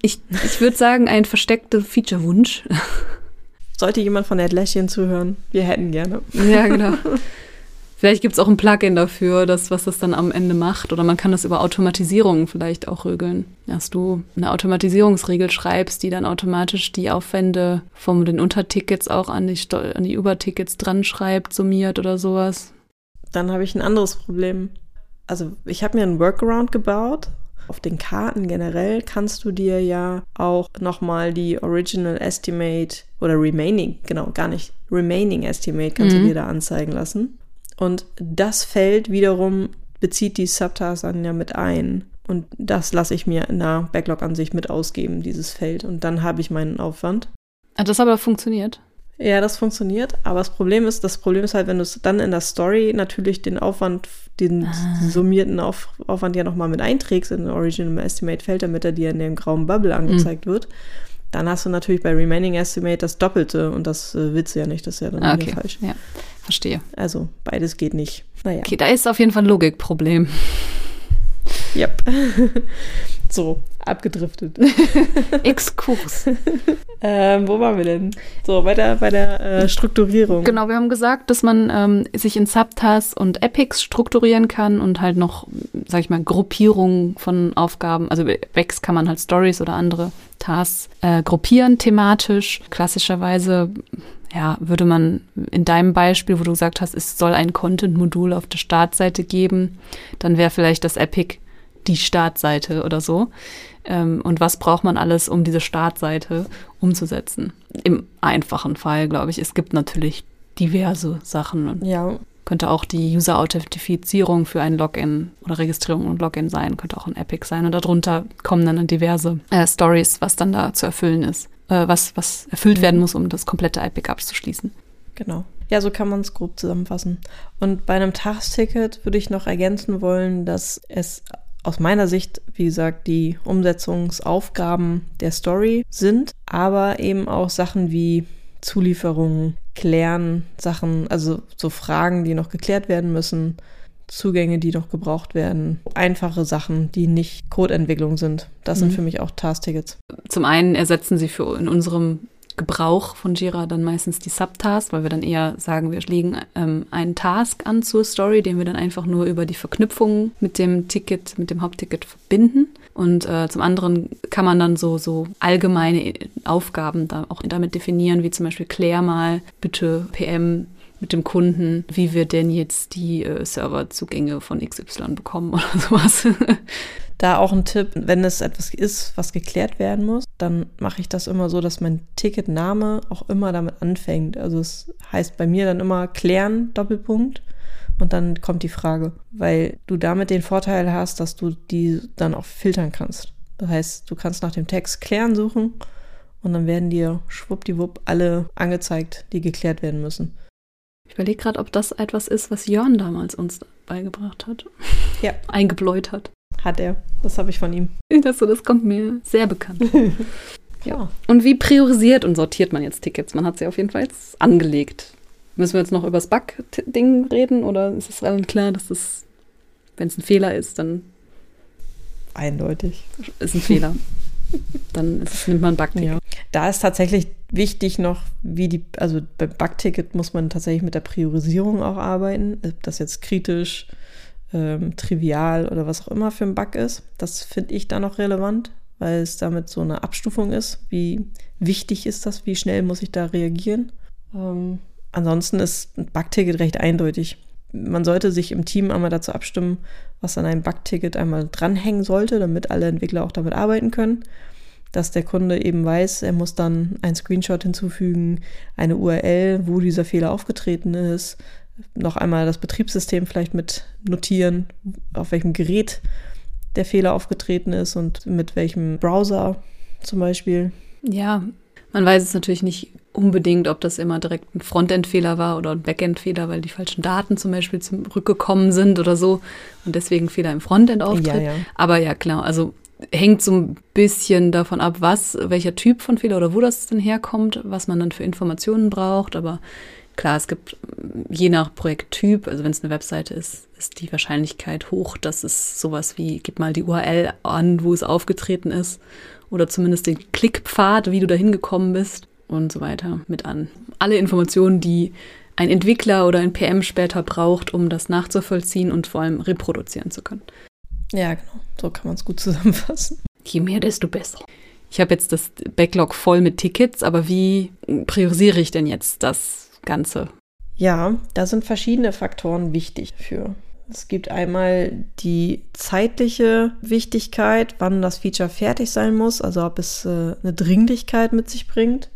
A: Ich, ich würde sagen, ein versteckter Feature-Wunsch. *laughs*
B: Sollte jemand von Atlassian zuhören, wir hätten gerne.
A: Ja, genau. *laughs* Vielleicht gibt es auch ein Plugin dafür, das, was das dann am Ende macht. Oder man kann das über Automatisierung vielleicht auch regeln. Dass du eine Automatisierungsregel schreibst, die dann automatisch die Aufwände von den Untertickets auch an die, an die Übertickets dran schreibt, summiert oder sowas.
B: Dann habe ich ein anderes Problem. Also ich habe mir einen Workaround gebaut. Auf den Karten generell kannst du dir ja auch nochmal die Original Estimate oder Remaining, genau, gar nicht, Remaining Estimate kannst mhm. du dir da anzeigen lassen. Und das Feld wiederum bezieht die Subtasks dann ja mit ein. Und das lasse ich mir in der Backlog-Ansicht mit ausgeben, dieses Feld. Und dann habe ich meinen Aufwand.
A: Hat das aber funktioniert?
B: Ja, das funktioniert. Aber das Problem ist, das Problem ist halt, wenn du es dann in der Story natürlich den Aufwand, den ah. summierten Auf, Aufwand ja nochmal mit einträgst in ein Original Estimate Feld, damit er dir in dem grauen Bubble angezeigt mhm. wird, dann hast du natürlich bei Remaining Estimate das Doppelte und das äh, willst du ja nicht, das ist ja dann
A: Ah, okay.
B: falsch.
A: Ja, verstehe.
B: Also beides geht nicht. Naja.
A: Okay, da ist auf jeden Fall ein Logikproblem.
B: Yep. *laughs* so, abgedriftet. *laughs*
A: Exkurs. *laughs*
B: ähm, wo waren wir denn? So, bei der, bei der äh, Strukturierung.
A: Genau, wir haben gesagt, dass man ähm, sich in Subtasks und Epics strukturieren kann und halt noch, sag ich mal, Gruppierungen von Aufgaben. Also Vex kann man halt Stories oder andere Tasks äh, gruppieren thematisch. Klassischerweise ja, würde man in deinem Beispiel, wo du gesagt hast, es soll ein Content-Modul auf der Startseite geben, dann wäre vielleicht das Epic die Startseite oder so. Ähm, und was braucht man alles, um diese Startseite umzusetzen? Im einfachen Fall, glaube ich. Es gibt natürlich diverse Sachen.
B: Ja,
A: könnte auch die User-Authentifizierung für ein Login oder Registrierung und Login sein, könnte auch ein Epic sein. Und darunter kommen dann diverse äh, Stories, was dann da zu erfüllen ist, äh, was, was erfüllt werden muss, um das komplette Epic abzuschließen.
B: genau. Ja, so kann man es grob zusammenfassen. Und bei einem Tagsticket würde ich noch ergänzen wollen, dass es aus meiner Sicht, wie gesagt, die Umsetzungsaufgaben der Story sind, aber eben auch Sachen wie Zulieferungen, Klären, Sachen, also so Fragen, die noch geklärt werden müssen, Zugänge, die noch gebraucht werden, einfache Sachen, die nicht Codeentwicklung sind. Das sind
A: Mhm.
B: für mich auch Tasktickets.
A: Zum einen ersetzen sie für in unserem Gebrauch von Jira dann meistens die Subtasks, weil wir dann eher sagen, wir legen ähm, einen Task an zur Story, den wir dann einfach nur über die Verknüpfung mit dem Ticket, mit dem Hauptticket verbinden. Und äh, zum anderen kann man dann so, so allgemeine Aufgaben da auch damit definieren, wie zum Beispiel klär mal bitte PM mit dem Kunden, wie wir denn jetzt die äh, Serverzugänge von XY bekommen oder *laughs* sowas.
B: Da auch ein Tipp, wenn es etwas ist, was geklärt werden muss, dann mache ich das immer so, dass mein Ticketname auch immer damit anfängt. Also es heißt bei mir dann immer klären, Doppelpunkt. Und dann kommt die Frage, weil du damit den Vorteil hast, dass du die dann auch filtern kannst. Das heißt, du kannst nach dem Text klären suchen und dann werden dir schwuppdiwupp alle angezeigt, die geklärt werden müssen.
A: Ich überlege gerade, ob das etwas ist, was Jörn damals uns beigebracht hat.
B: Ja. *laughs*
A: Eingebläut hat.
B: Hat er. Das habe ich von ihm.
A: Das, so, das kommt mir sehr bekannt. *laughs*
B: Ja.
A: Und wie priorisiert und sortiert man jetzt Tickets? Man hat sie auf jeden Fall jetzt angelegt. Müssen wir jetzt noch über das Bug-Ding reden oder ist es allen klar, dass das, wenn es ein Fehler ist, dann
B: Eindeutig.
A: ist ein Fehler. *laughs* dann es, nimmt man ein Bug-Ticket.
B: Ja. Da ist tatsächlich wichtig noch, wie die, also beim Bugticket muss man tatsächlich mit der Priorisierung auch arbeiten. Ob das jetzt kritisch, ähm, trivial oder was auch immer für ein Bug ist. Das finde ich da noch relevant, weil es damit so eine Abstufung ist. Wie wichtig ist das? Wie schnell muss ich da reagieren? Ähm, ansonsten ist ein Bugticket recht eindeutig. Man sollte sich im Team einmal dazu abstimmen, was an einem Bugticket einmal dranhängen sollte, damit alle Entwickler auch damit arbeiten können dass der Kunde eben weiß, er muss dann einen Screenshot hinzufügen, eine URL, wo dieser Fehler aufgetreten ist, noch einmal das Betriebssystem vielleicht mit notieren, auf welchem Gerät der Fehler aufgetreten ist und mit welchem Browser zum Beispiel.
A: Ja, man weiß es natürlich nicht unbedingt, ob das immer direkt ein Frontend-Fehler war oder ein Backend-Fehler, weil die falschen Daten zum Beispiel zurückgekommen sind oder so und deswegen Fehler im Frontend auftritt.
B: Ja, ja.
A: Aber ja, klar, also hängt so ein bisschen davon ab, was, welcher Typ von Fehler oder wo das denn herkommt, was man dann für Informationen braucht. Aber klar, es gibt je nach Projekttyp, also wenn es eine Webseite ist, ist die Wahrscheinlichkeit hoch, dass es sowas wie, gib mal die URL an, wo es aufgetreten ist. Oder zumindest den Klickpfad, wie du da hingekommen bist und so weiter mit an. Alle Informationen, die ein Entwickler oder ein PM später braucht, um das nachzuvollziehen und vor allem reproduzieren zu können.
B: Ja, genau. So kann man es gut *laughs* zusammenfassen.
A: Je mehr, desto besser. Ich habe jetzt das Backlog voll mit Tickets, aber wie priorisiere ich denn jetzt das Ganze?
B: Ja, da sind verschiedene Faktoren wichtig für. Es gibt einmal die zeitliche Wichtigkeit, wann das Feature fertig sein muss, also ob es äh, eine Dringlichkeit mit sich bringt.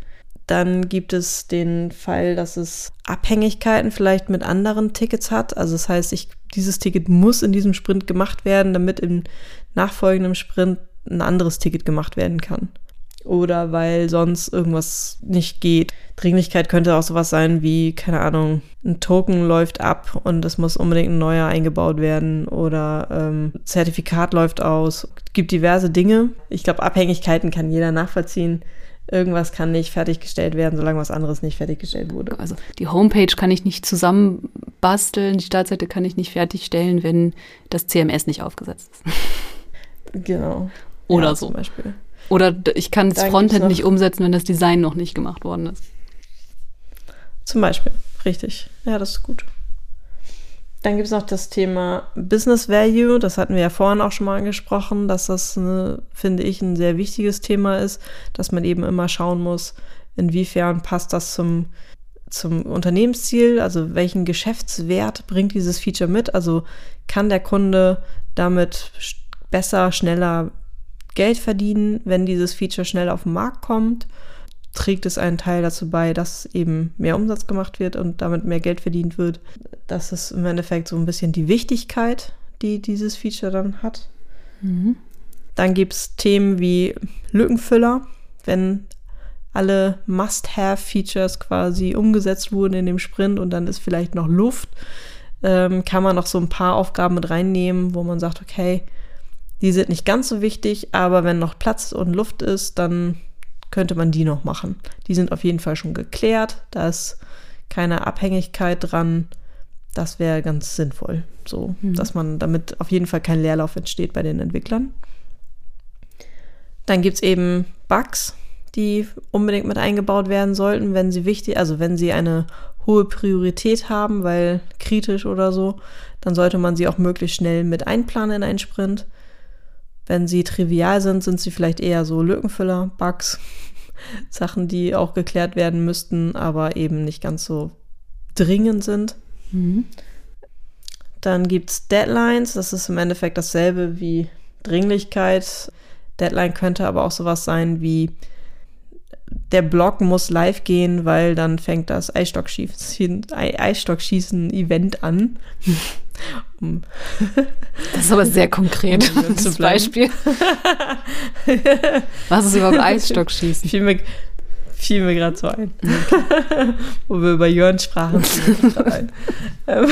B: Dann gibt es den Fall, dass es Abhängigkeiten vielleicht mit anderen Tickets hat. Also das heißt, ich, dieses Ticket muss in diesem Sprint gemacht werden, damit im nachfolgenden Sprint ein anderes Ticket gemacht werden kann. Oder weil sonst irgendwas nicht geht. Dringlichkeit könnte auch sowas sein wie, keine Ahnung, ein Token läuft ab und es muss unbedingt ein neuer eingebaut werden oder ähm, Zertifikat läuft aus. Es gibt diverse Dinge. Ich glaube, Abhängigkeiten kann jeder nachvollziehen irgendwas kann nicht fertiggestellt werden, solange was anderes nicht fertiggestellt wurde.
A: Also die Homepage kann ich nicht zusammenbasteln, die Startseite kann ich nicht fertigstellen, wenn das CMS nicht aufgesetzt ist.
B: Genau.
A: Oder ja, so. Zum Beispiel. Oder ich kann das Frontend nicht umsetzen, wenn das Design noch nicht gemacht worden ist.
B: Zum Beispiel, richtig. Ja, das ist gut. Dann gibt es noch das Thema Business Value. Das hatten wir ja vorhin auch schon mal angesprochen, dass das, eine, finde ich, ein sehr wichtiges Thema ist, dass man eben immer schauen muss, inwiefern passt das zum, zum Unternehmensziel, also welchen Geschäftswert bringt dieses Feature mit. Also kann der Kunde damit besser, schneller Geld verdienen, wenn dieses Feature schnell auf den Markt kommt trägt es einen Teil dazu bei, dass eben mehr Umsatz gemacht wird und damit mehr Geld verdient wird. Das ist im Endeffekt so ein bisschen die Wichtigkeit, die dieses Feature dann hat. Mhm. Dann gibt es Themen wie Lückenfüller, wenn alle Must-Have-Features quasi umgesetzt wurden in dem Sprint und dann ist vielleicht noch Luft, ähm, kann man noch so ein paar Aufgaben mit reinnehmen, wo man sagt, okay, die sind nicht ganz so wichtig, aber wenn noch Platz und Luft ist, dann könnte man die noch machen. Die sind auf jeden Fall schon geklärt. Da ist keine Abhängigkeit dran. Das wäre ganz sinnvoll, so mhm. dass man damit auf jeden Fall kein Leerlauf entsteht bei den Entwicklern. Dann gibt es eben Bugs, die unbedingt mit eingebaut werden sollten, wenn sie wichtig, also wenn sie eine hohe Priorität haben, weil kritisch oder so, dann sollte man sie auch möglichst schnell mit einplanen in einen Sprint. Wenn sie trivial sind, sind sie vielleicht eher so Lückenfüller, Bugs, *laughs* Sachen, die auch geklärt werden müssten, aber eben nicht ganz so dringend sind. Mhm. Dann gibt es Deadlines, das ist im Endeffekt dasselbe wie Dringlichkeit. Deadline könnte aber auch sowas sein wie der Blog muss live gehen, weil dann fängt das Eisstockschießen-Event an. *laughs*
A: das ist aber sehr konkret, um das Beispiel. Was ist überhaupt Eisstockschießen?
B: Fiel mir, fiel mir gerade so ein. Okay. Wo wir über Jörn sprachen. *laughs*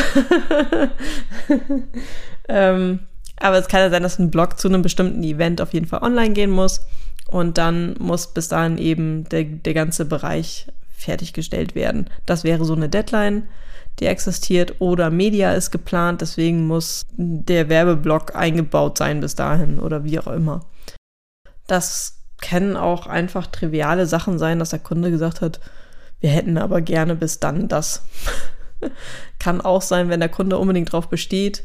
B: ähm, aber es kann ja sein, dass ein Blog zu einem bestimmten Event auf jeden Fall online gehen muss. Und dann muss bis dahin eben der, der ganze Bereich fertiggestellt werden. Das wäre so eine Deadline, die existiert. Oder Media ist geplant, deswegen muss der Werbeblock eingebaut sein bis dahin oder wie auch immer. Das können auch einfach triviale Sachen sein, dass der Kunde gesagt hat, wir hätten aber gerne bis dann das. *laughs* Kann auch sein, wenn der Kunde unbedingt drauf besteht,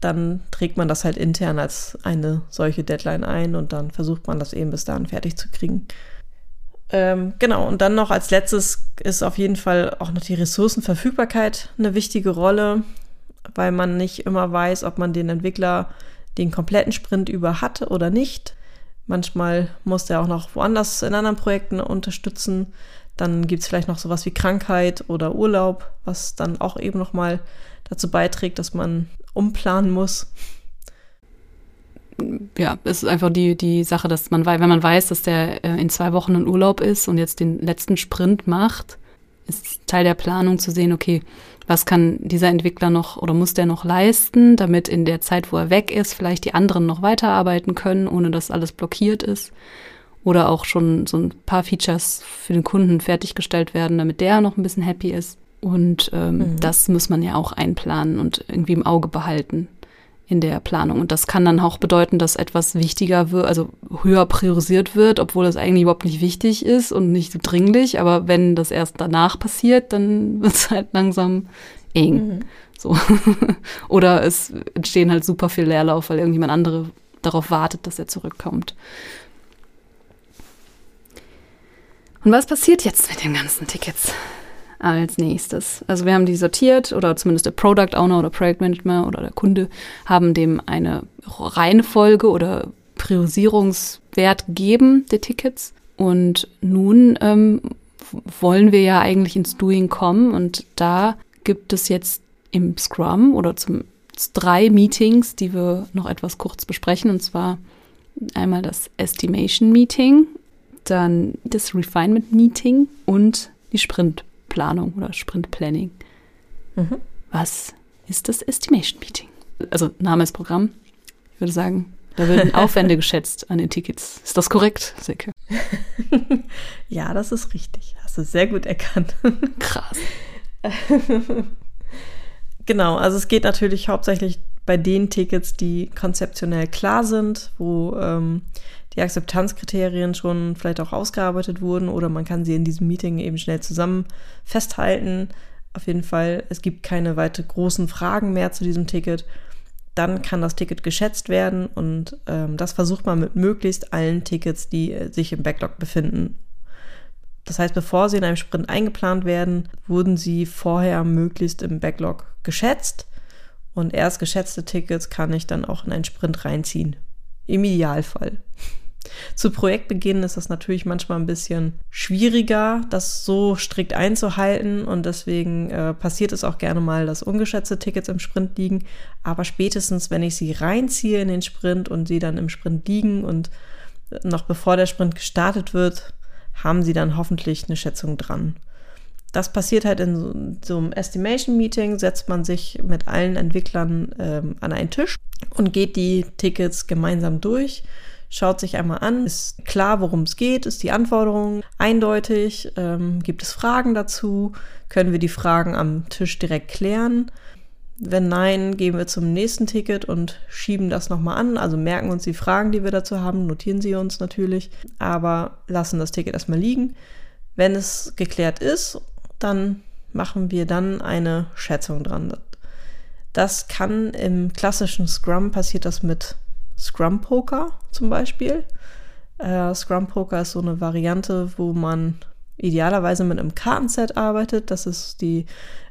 B: dann trägt man das halt intern als eine solche Deadline ein und dann versucht man das eben bis dahin fertig zu kriegen. Ähm, genau, und dann noch als letztes ist auf jeden Fall auch noch die Ressourcenverfügbarkeit eine wichtige Rolle, weil man nicht immer weiß, ob man den Entwickler den kompletten Sprint über hat oder nicht. Manchmal muss der auch noch woanders in anderen Projekten unterstützen. Dann gibt es vielleicht noch sowas wie Krankheit oder Urlaub, was dann auch eben nochmal dazu beiträgt, dass man umplanen muss.
A: Ja, es ist einfach die, die Sache, dass man, wenn man weiß, dass der äh, in zwei Wochen in Urlaub ist und jetzt den letzten Sprint macht, ist Teil der Planung zu sehen, okay, was kann dieser Entwickler noch oder muss der noch leisten, damit in der Zeit, wo er weg ist, vielleicht die anderen noch weiterarbeiten können, ohne dass alles blockiert ist. Oder auch schon so ein paar Features für den Kunden fertiggestellt werden, damit der noch ein bisschen happy ist. Und ähm, mhm. das muss man ja auch einplanen und irgendwie im Auge behalten in der Planung. Und das kann dann auch bedeuten, dass etwas wichtiger wird, also höher priorisiert wird, obwohl das eigentlich überhaupt nicht wichtig ist und nicht so dringlich. Aber wenn das erst danach passiert, dann *laughs* wird es halt langsam eng. Mhm. So. *laughs* Oder es entstehen halt super viel Leerlauf, weil irgendjemand andere darauf wartet, dass er zurückkommt. Und was passiert jetzt mit den ganzen Tickets? Als nächstes. Also wir haben die sortiert oder zumindest der Product Owner oder Project Manager oder der Kunde haben dem eine Reihenfolge oder Priorisierungswert gegeben der Tickets. Und nun ähm, wollen wir ja eigentlich ins Doing kommen und da gibt es jetzt im Scrum oder zum drei Meetings, die wir noch etwas kurz besprechen und zwar einmal das Estimation Meeting, dann das Refinement Meeting und die Sprint Planung oder Sprint Planning. Mhm. Was ist das Estimation Meeting? Also Name ist Programm. Ich würde sagen, Da werden Aufwände *laughs* geschätzt an den Tickets. Ist das korrekt, Silke? *laughs*
B: ja, das ist richtig. Hast du sehr gut erkannt. *laughs*
A: Krass.
B: genau, also es geht natürlich hauptsächlich bei den Tickets, die konzeptionell klar sind, wo ähm, die Akzeptanzkriterien schon vielleicht auch ausgearbeitet wurden oder man kann sie in diesem Meeting eben schnell zusammen festhalten. Auf jeden Fall, es gibt keine weiteren großen Fragen mehr zu diesem Ticket. Dann kann das Ticket geschätzt werden und ähm, das versucht man mit möglichst allen Tickets, die äh, sich im Backlog befinden. Das heißt, bevor sie in einem Sprint eingeplant werden, wurden sie vorher möglichst im Backlog geschätzt und erst geschätzte Tickets kann ich dann auch in einen Sprint reinziehen. Im Idealfall. Zu Projektbeginn ist das natürlich manchmal ein bisschen schwieriger, das so strikt einzuhalten und deswegen äh, passiert es auch gerne mal, dass ungeschätzte Tickets im Sprint liegen. Aber spätestens, wenn ich sie reinziehe in den Sprint und sie dann im Sprint liegen und noch bevor der Sprint gestartet wird, haben sie dann hoffentlich eine Schätzung dran. Das passiert halt in so, so einem Estimation-Meeting, setzt man sich mit allen Entwicklern ähm, an einen Tisch und geht die Tickets gemeinsam durch schaut sich einmal an, ist klar, worum es geht, ist die Anforderung eindeutig, ähm, gibt es Fragen dazu, können wir die Fragen am Tisch direkt klären. Wenn nein, gehen wir zum nächsten Ticket und schieben das nochmal an. Also merken uns die Fragen, die wir dazu haben, notieren sie uns natürlich, aber lassen das Ticket erstmal liegen. Wenn es geklärt ist, dann machen wir dann eine Schätzung dran. Das kann im klassischen Scrum passiert das mit Scrum Poker zum Beispiel. Äh, Scrum Poker ist so eine Variante, wo man idealerweise mit einem Kartenset arbeitet. Das ist die,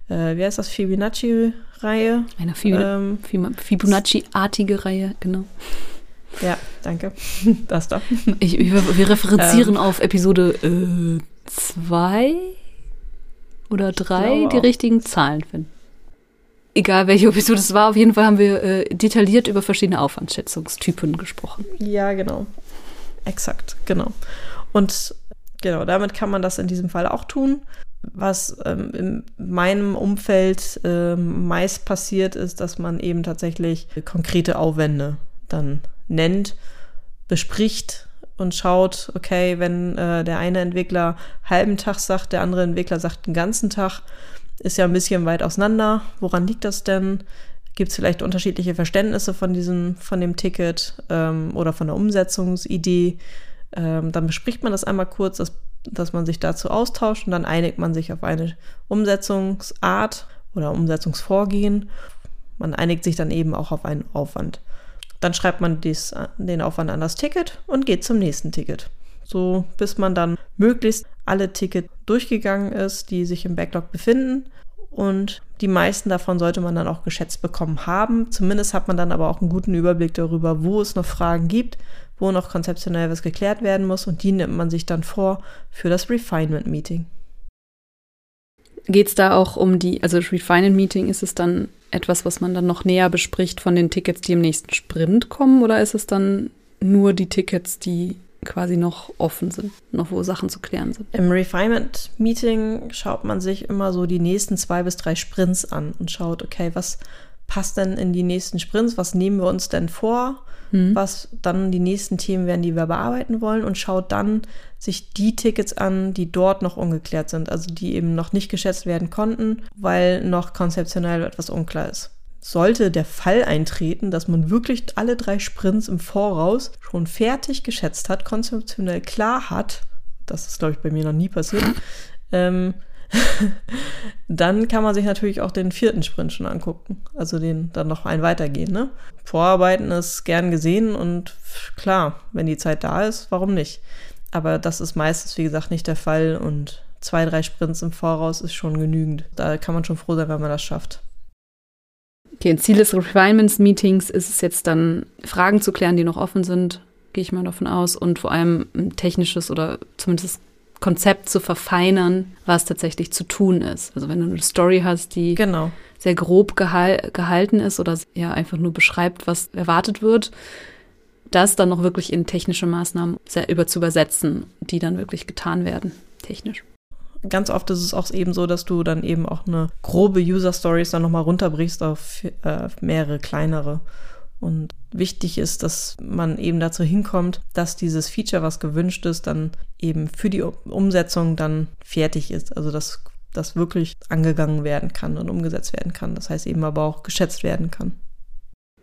B: äh, wie heißt das, Fibonacci-Reihe.
A: Eine ähm, Fibonacci-artige Reihe, genau.
B: Ja, danke. *laughs* Das da.
A: Ich, wir, referenzieren ähm, auf Episode 2 äh, oder 3 die richtigen Zahlen finden egal welche Episode es war, auf jeden Fall haben wir äh, detailliert über verschiedene Aufwandschätzungstypen gesprochen.
B: Ja, genau. Exakt, genau. Und genau, damit kann man das in diesem Fall auch tun. Was ähm, in meinem Umfeld ähm, meist passiert, ist, dass man eben tatsächlich konkrete Aufwände dann nennt, bespricht und schaut, okay, wenn äh, der eine Entwickler halben Tag sagt, der andere Entwickler sagt den ganzen Tag, ist ja ein bisschen weit auseinander. Woran liegt das denn? Gibt es vielleicht unterschiedliche Verständnisse von diesem, von dem Ticket ähm, oder von der Umsetzungsidee? Ähm, dann bespricht man das einmal kurz, dass, dass man sich dazu austauscht und dann einigt man sich auf eine Umsetzungsart oder Umsetzungsvorgehen. Man einigt sich dann eben auch auf einen Aufwand. Dann schreibt man dies, den Aufwand an das Ticket und geht zum nächsten Ticket. So bis man dann möglichst alle Tickets durchgegangen ist, die sich im Backlog befinden. Und die meisten davon sollte man dann auch geschätzt bekommen haben. Zumindest hat man dann aber auch einen guten Überblick darüber, wo es noch Fragen gibt, wo noch konzeptionell was geklärt werden muss. Und die nimmt man sich dann vor für das Refinement-Meeting.
A: Geht es da auch um die, also Refinement-Meeting, ist es dann etwas, was man dann noch näher bespricht von den Tickets, die im nächsten Sprint kommen? Oder ist es dann nur die Tickets, die quasi noch offen sind, noch wo Sachen zu klären sind.
B: Im Refinement-Meeting schaut man sich immer so die nächsten zwei bis drei Sprints an und schaut, okay, was passt denn in die nächsten Sprints, was nehmen wir uns denn vor, mhm. was dann die nächsten Themen werden, die wir bearbeiten wollen und schaut dann sich die Tickets an, die dort noch ungeklärt sind, also die eben noch nicht geschätzt werden konnten, weil noch konzeptionell etwas unklar ist sollte der Fall eintreten, dass man wirklich alle drei Sprints im Voraus schon fertig geschätzt hat, konzeptionell klar hat, das ist, glaube ich, bei mir noch nie passiert, *laughs* ähm, *laughs* dann kann man sich natürlich auch den vierten Sprint schon angucken. Also den dann noch ein weitergehen. Ne? Vorarbeiten ist gern gesehen und klar, wenn die Zeit da ist, warum nicht? Aber das ist meistens, wie gesagt, nicht der Fall und zwei, drei Sprints im Voraus ist schon genügend. Da kann man schon froh sein, wenn man das schafft.
A: Okay, ein Ziel des Refinements-Meetings ist es jetzt dann, Fragen zu klären, die noch offen sind, gehe ich mal davon aus, und vor allem ein technisches oder zumindest das Konzept zu verfeinern, was tatsächlich zu tun ist. Also wenn du eine Story hast, die
B: genau.
A: sehr grob gehal gehalten ist oder ja einfach nur beschreibt, was erwartet wird, das dann noch wirklich in technische Maßnahmen über zu übersetzen, die dann wirklich getan werden, technisch
B: ganz oft ist es auch eben so, dass du dann eben auch eine grobe User Stories dann nochmal runterbrichst auf äh, mehrere kleinere Und wichtig ist, dass man eben dazu hinkommt, dass dieses Feature, was gewünscht ist, dann eben für die Umsetzung dann fertig ist. Also dass das wirklich angegangen werden kann und umgesetzt werden kann. Das heißt eben aber auch geschätzt werden kann.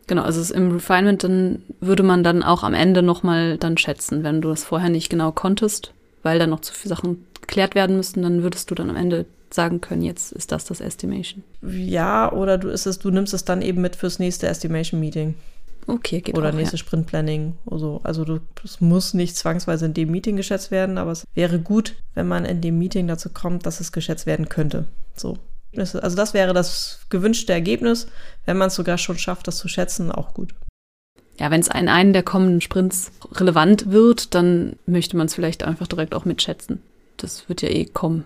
A: Genau, also im Refinement dann würde man dann auch am Ende nochmal dann schätzen, wenn du das vorher nicht genau konntest, weil dann noch zu viele Sachen geklärt werden müssten, dann würdest du dann am Ende sagen können, jetzt ist das das Estimation.
B: Ja, oder du ist es, du nimmst es dann eben mit fürs nächste Estimation Meeting.
A: Okay, geht
B: Oder
A: auch,
B: nächste
A: ja.
B: Sprint Planning oder so. Also du, es muss nicht zwangsweise in dem Meeting geschätzt werden, aber es wäre gut, wenn man in dem Meeting dazu kommt, dass es geschätzt werden könnte. So. Also das wäre das gewünschte Ergebnis. Wenn man es sogar schon schafft, das zu schätzen, auch gut.
A: Ja, wenn es in einen der kommenden Sprints relevant wird, dann möchte man es vielleicht einfach direkt auch mitschätzen. Das wird ja eh kommen.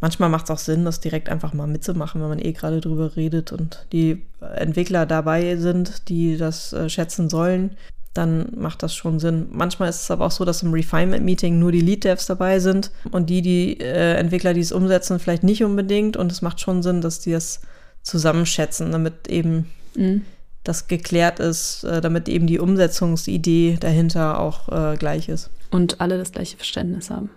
B: Manchmal macht es auch Sinn, das direkt einfach mal mitzumachen, wenn man eh gerade drüber redet und die Entwickler dabei sind, die das äh, schätzen sollen, dann macht das schon Sinn. Manchmal ist es aber auch so, dass im Refinement-Meeting nur die Lead-Devs dabei sind und die, die äh, Entwickler, die es umsetzen, vielleicht nicht unbedingt. Und es macht schon Sinn, dass die das zusammenschätzen, damit eben mhm. das geklärt ist, äh, damit eben die Umsetzungsidee dahinter auch äh, gleich ist.
A: Und alle das gleiche Verständnis haben.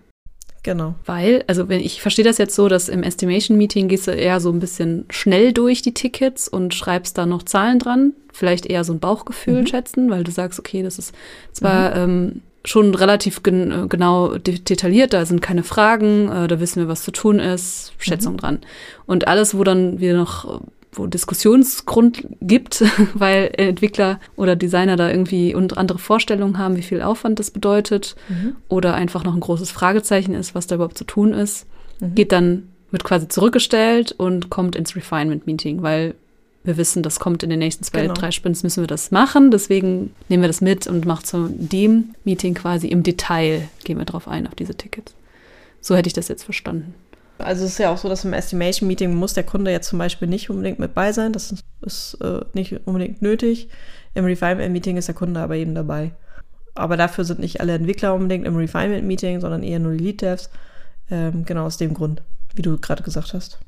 B: Genau.
A: Weil, also wenn ich verstehe das jetzt so, dass im Estimation Meeting gehst du eher so ein bisschen schnell durch die Tickets und schreibst da noch Zahlen dran, vielleicht eher so ein Bauchgefühl mhm. schätzen, weil du sagst, okay, das ist zwar mhm. ähm, schon relativ gen äh, genau de detailliert, da sind keine Fragen, äh, da wissen wir, was zu tun ist, Schätzung mhm. dran. Und alles, wo dann wir noch wo Diskussionsgrund gibt, *laughs* weil Entwickler oder Designer da irgendwie und andere Vorstellungen haben, wie viel Aufwand das bedeutet mhm. oder einfach noch ein großes Fragezeichen ist, was da überhaupt zu tun ist, mhm. geht dann, wird quasi zurückgestellt und kommt ins Refinement-Meeting, weil wir wissen, das kommt in den nächsten zwei, genau. drei Sprints, müssen wir das machen. Deswegen nehmen wir das mit und machen zu dem Meeting quasi im Detail, gehen wir drauf ein, auf diese Tickets. So hätte ich das jetzt verstanden.
B: Also es ist ja auch so, dass im Estimation Meeting muss der Kunde jetzt zum Beispiel nicht unbedingt mit bei sein. Das ist, äh, nicht unbedingt nötig. Im Refinement Meeting ist der Kunde aber eben dabei. Aber dafür sind nicht alle Entwickler unbedingt im Refinement Meeting, sondern eher nur die Lead Devs. Ähm, genau aus dem Grund, wie du gerade gesagt hast.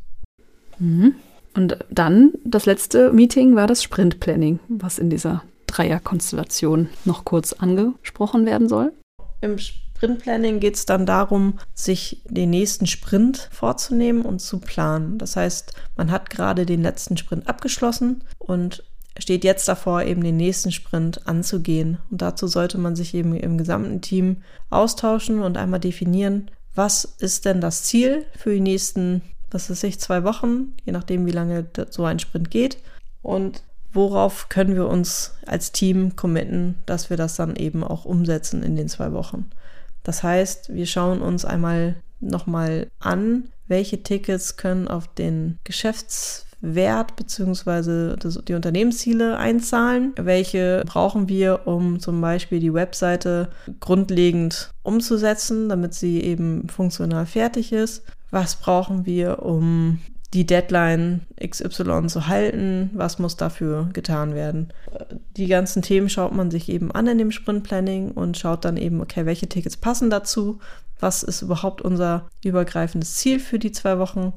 A: Mhm. Und dann das letzte Meeting war das Sprint Planning, was in dieser Dreierkonstellation noch kurz angesprochen werden soll.
B: Im Sprintplanning geht es dann darum, sich den nächsten Sprint vorzunehmen und zu planen. Das heißt, man hat gerade den letzten Sprint abgeschlossen und steht jetzt davor, eben den nächsten Sprint anzugehen. Und dazu sollte man sich eben im gesamten Team austauschen und einmal definieren, was ist denn das Ziel für die nächsten, was weiß ich, zwei Wochen, je nachdem, wie lange so ein Sprint geht. Und worauf können wir uns als Team committen, dass wir das dann eben auch umsetzen in den zwei Wochen. Das heißt, wir schauen uns einmal nochmal an, welche Tickets können auf den Geschäftswert bzw. die Unternehmensziele einzahlen. Welche brauchen wir, um zum Beispiel die Webseite grundlegend umzusetzen, damit sie eben funktional fertig ist? Was brauchen wir, um die Deadline XY zu halten, was muss dafür getan werden. Die ganzen Themen schaut man sich eben an in dem Sprint Planning und schaut dann eben, okay, welche Tickets passen dazu, was ist überhaupt unser übergreifendes Ziel für die zwei Wochen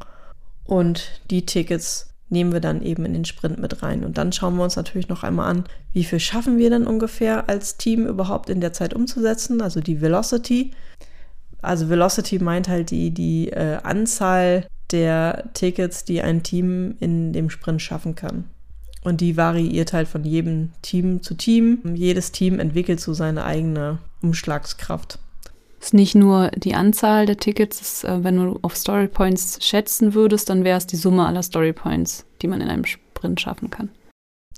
B: und die Tickets nehmen wir dann eben in den Sprint mit rein. Und dann schauen wir uns natürlich noch einmal an, wie viel schaffen wir denn ungefähr als Team überhaupt in der Zeit umzusetzen, also die Velocity. Also Velocity meint halt die, die äh, Anzahl der Tickets, die ein Team in dem Sprint schaffen kann. Und die variiert halt von jedem Team zu Team. Jedes Team entwickelt so seine eigene Umschlagskraft.
A: Es ist nicht nur die Anzahl der Tickets, ist, äh, wenn du auf Story Points schätzen würdest, dann wäre es die Summe aller Story Points, die man in einem Sprint schaffen kann.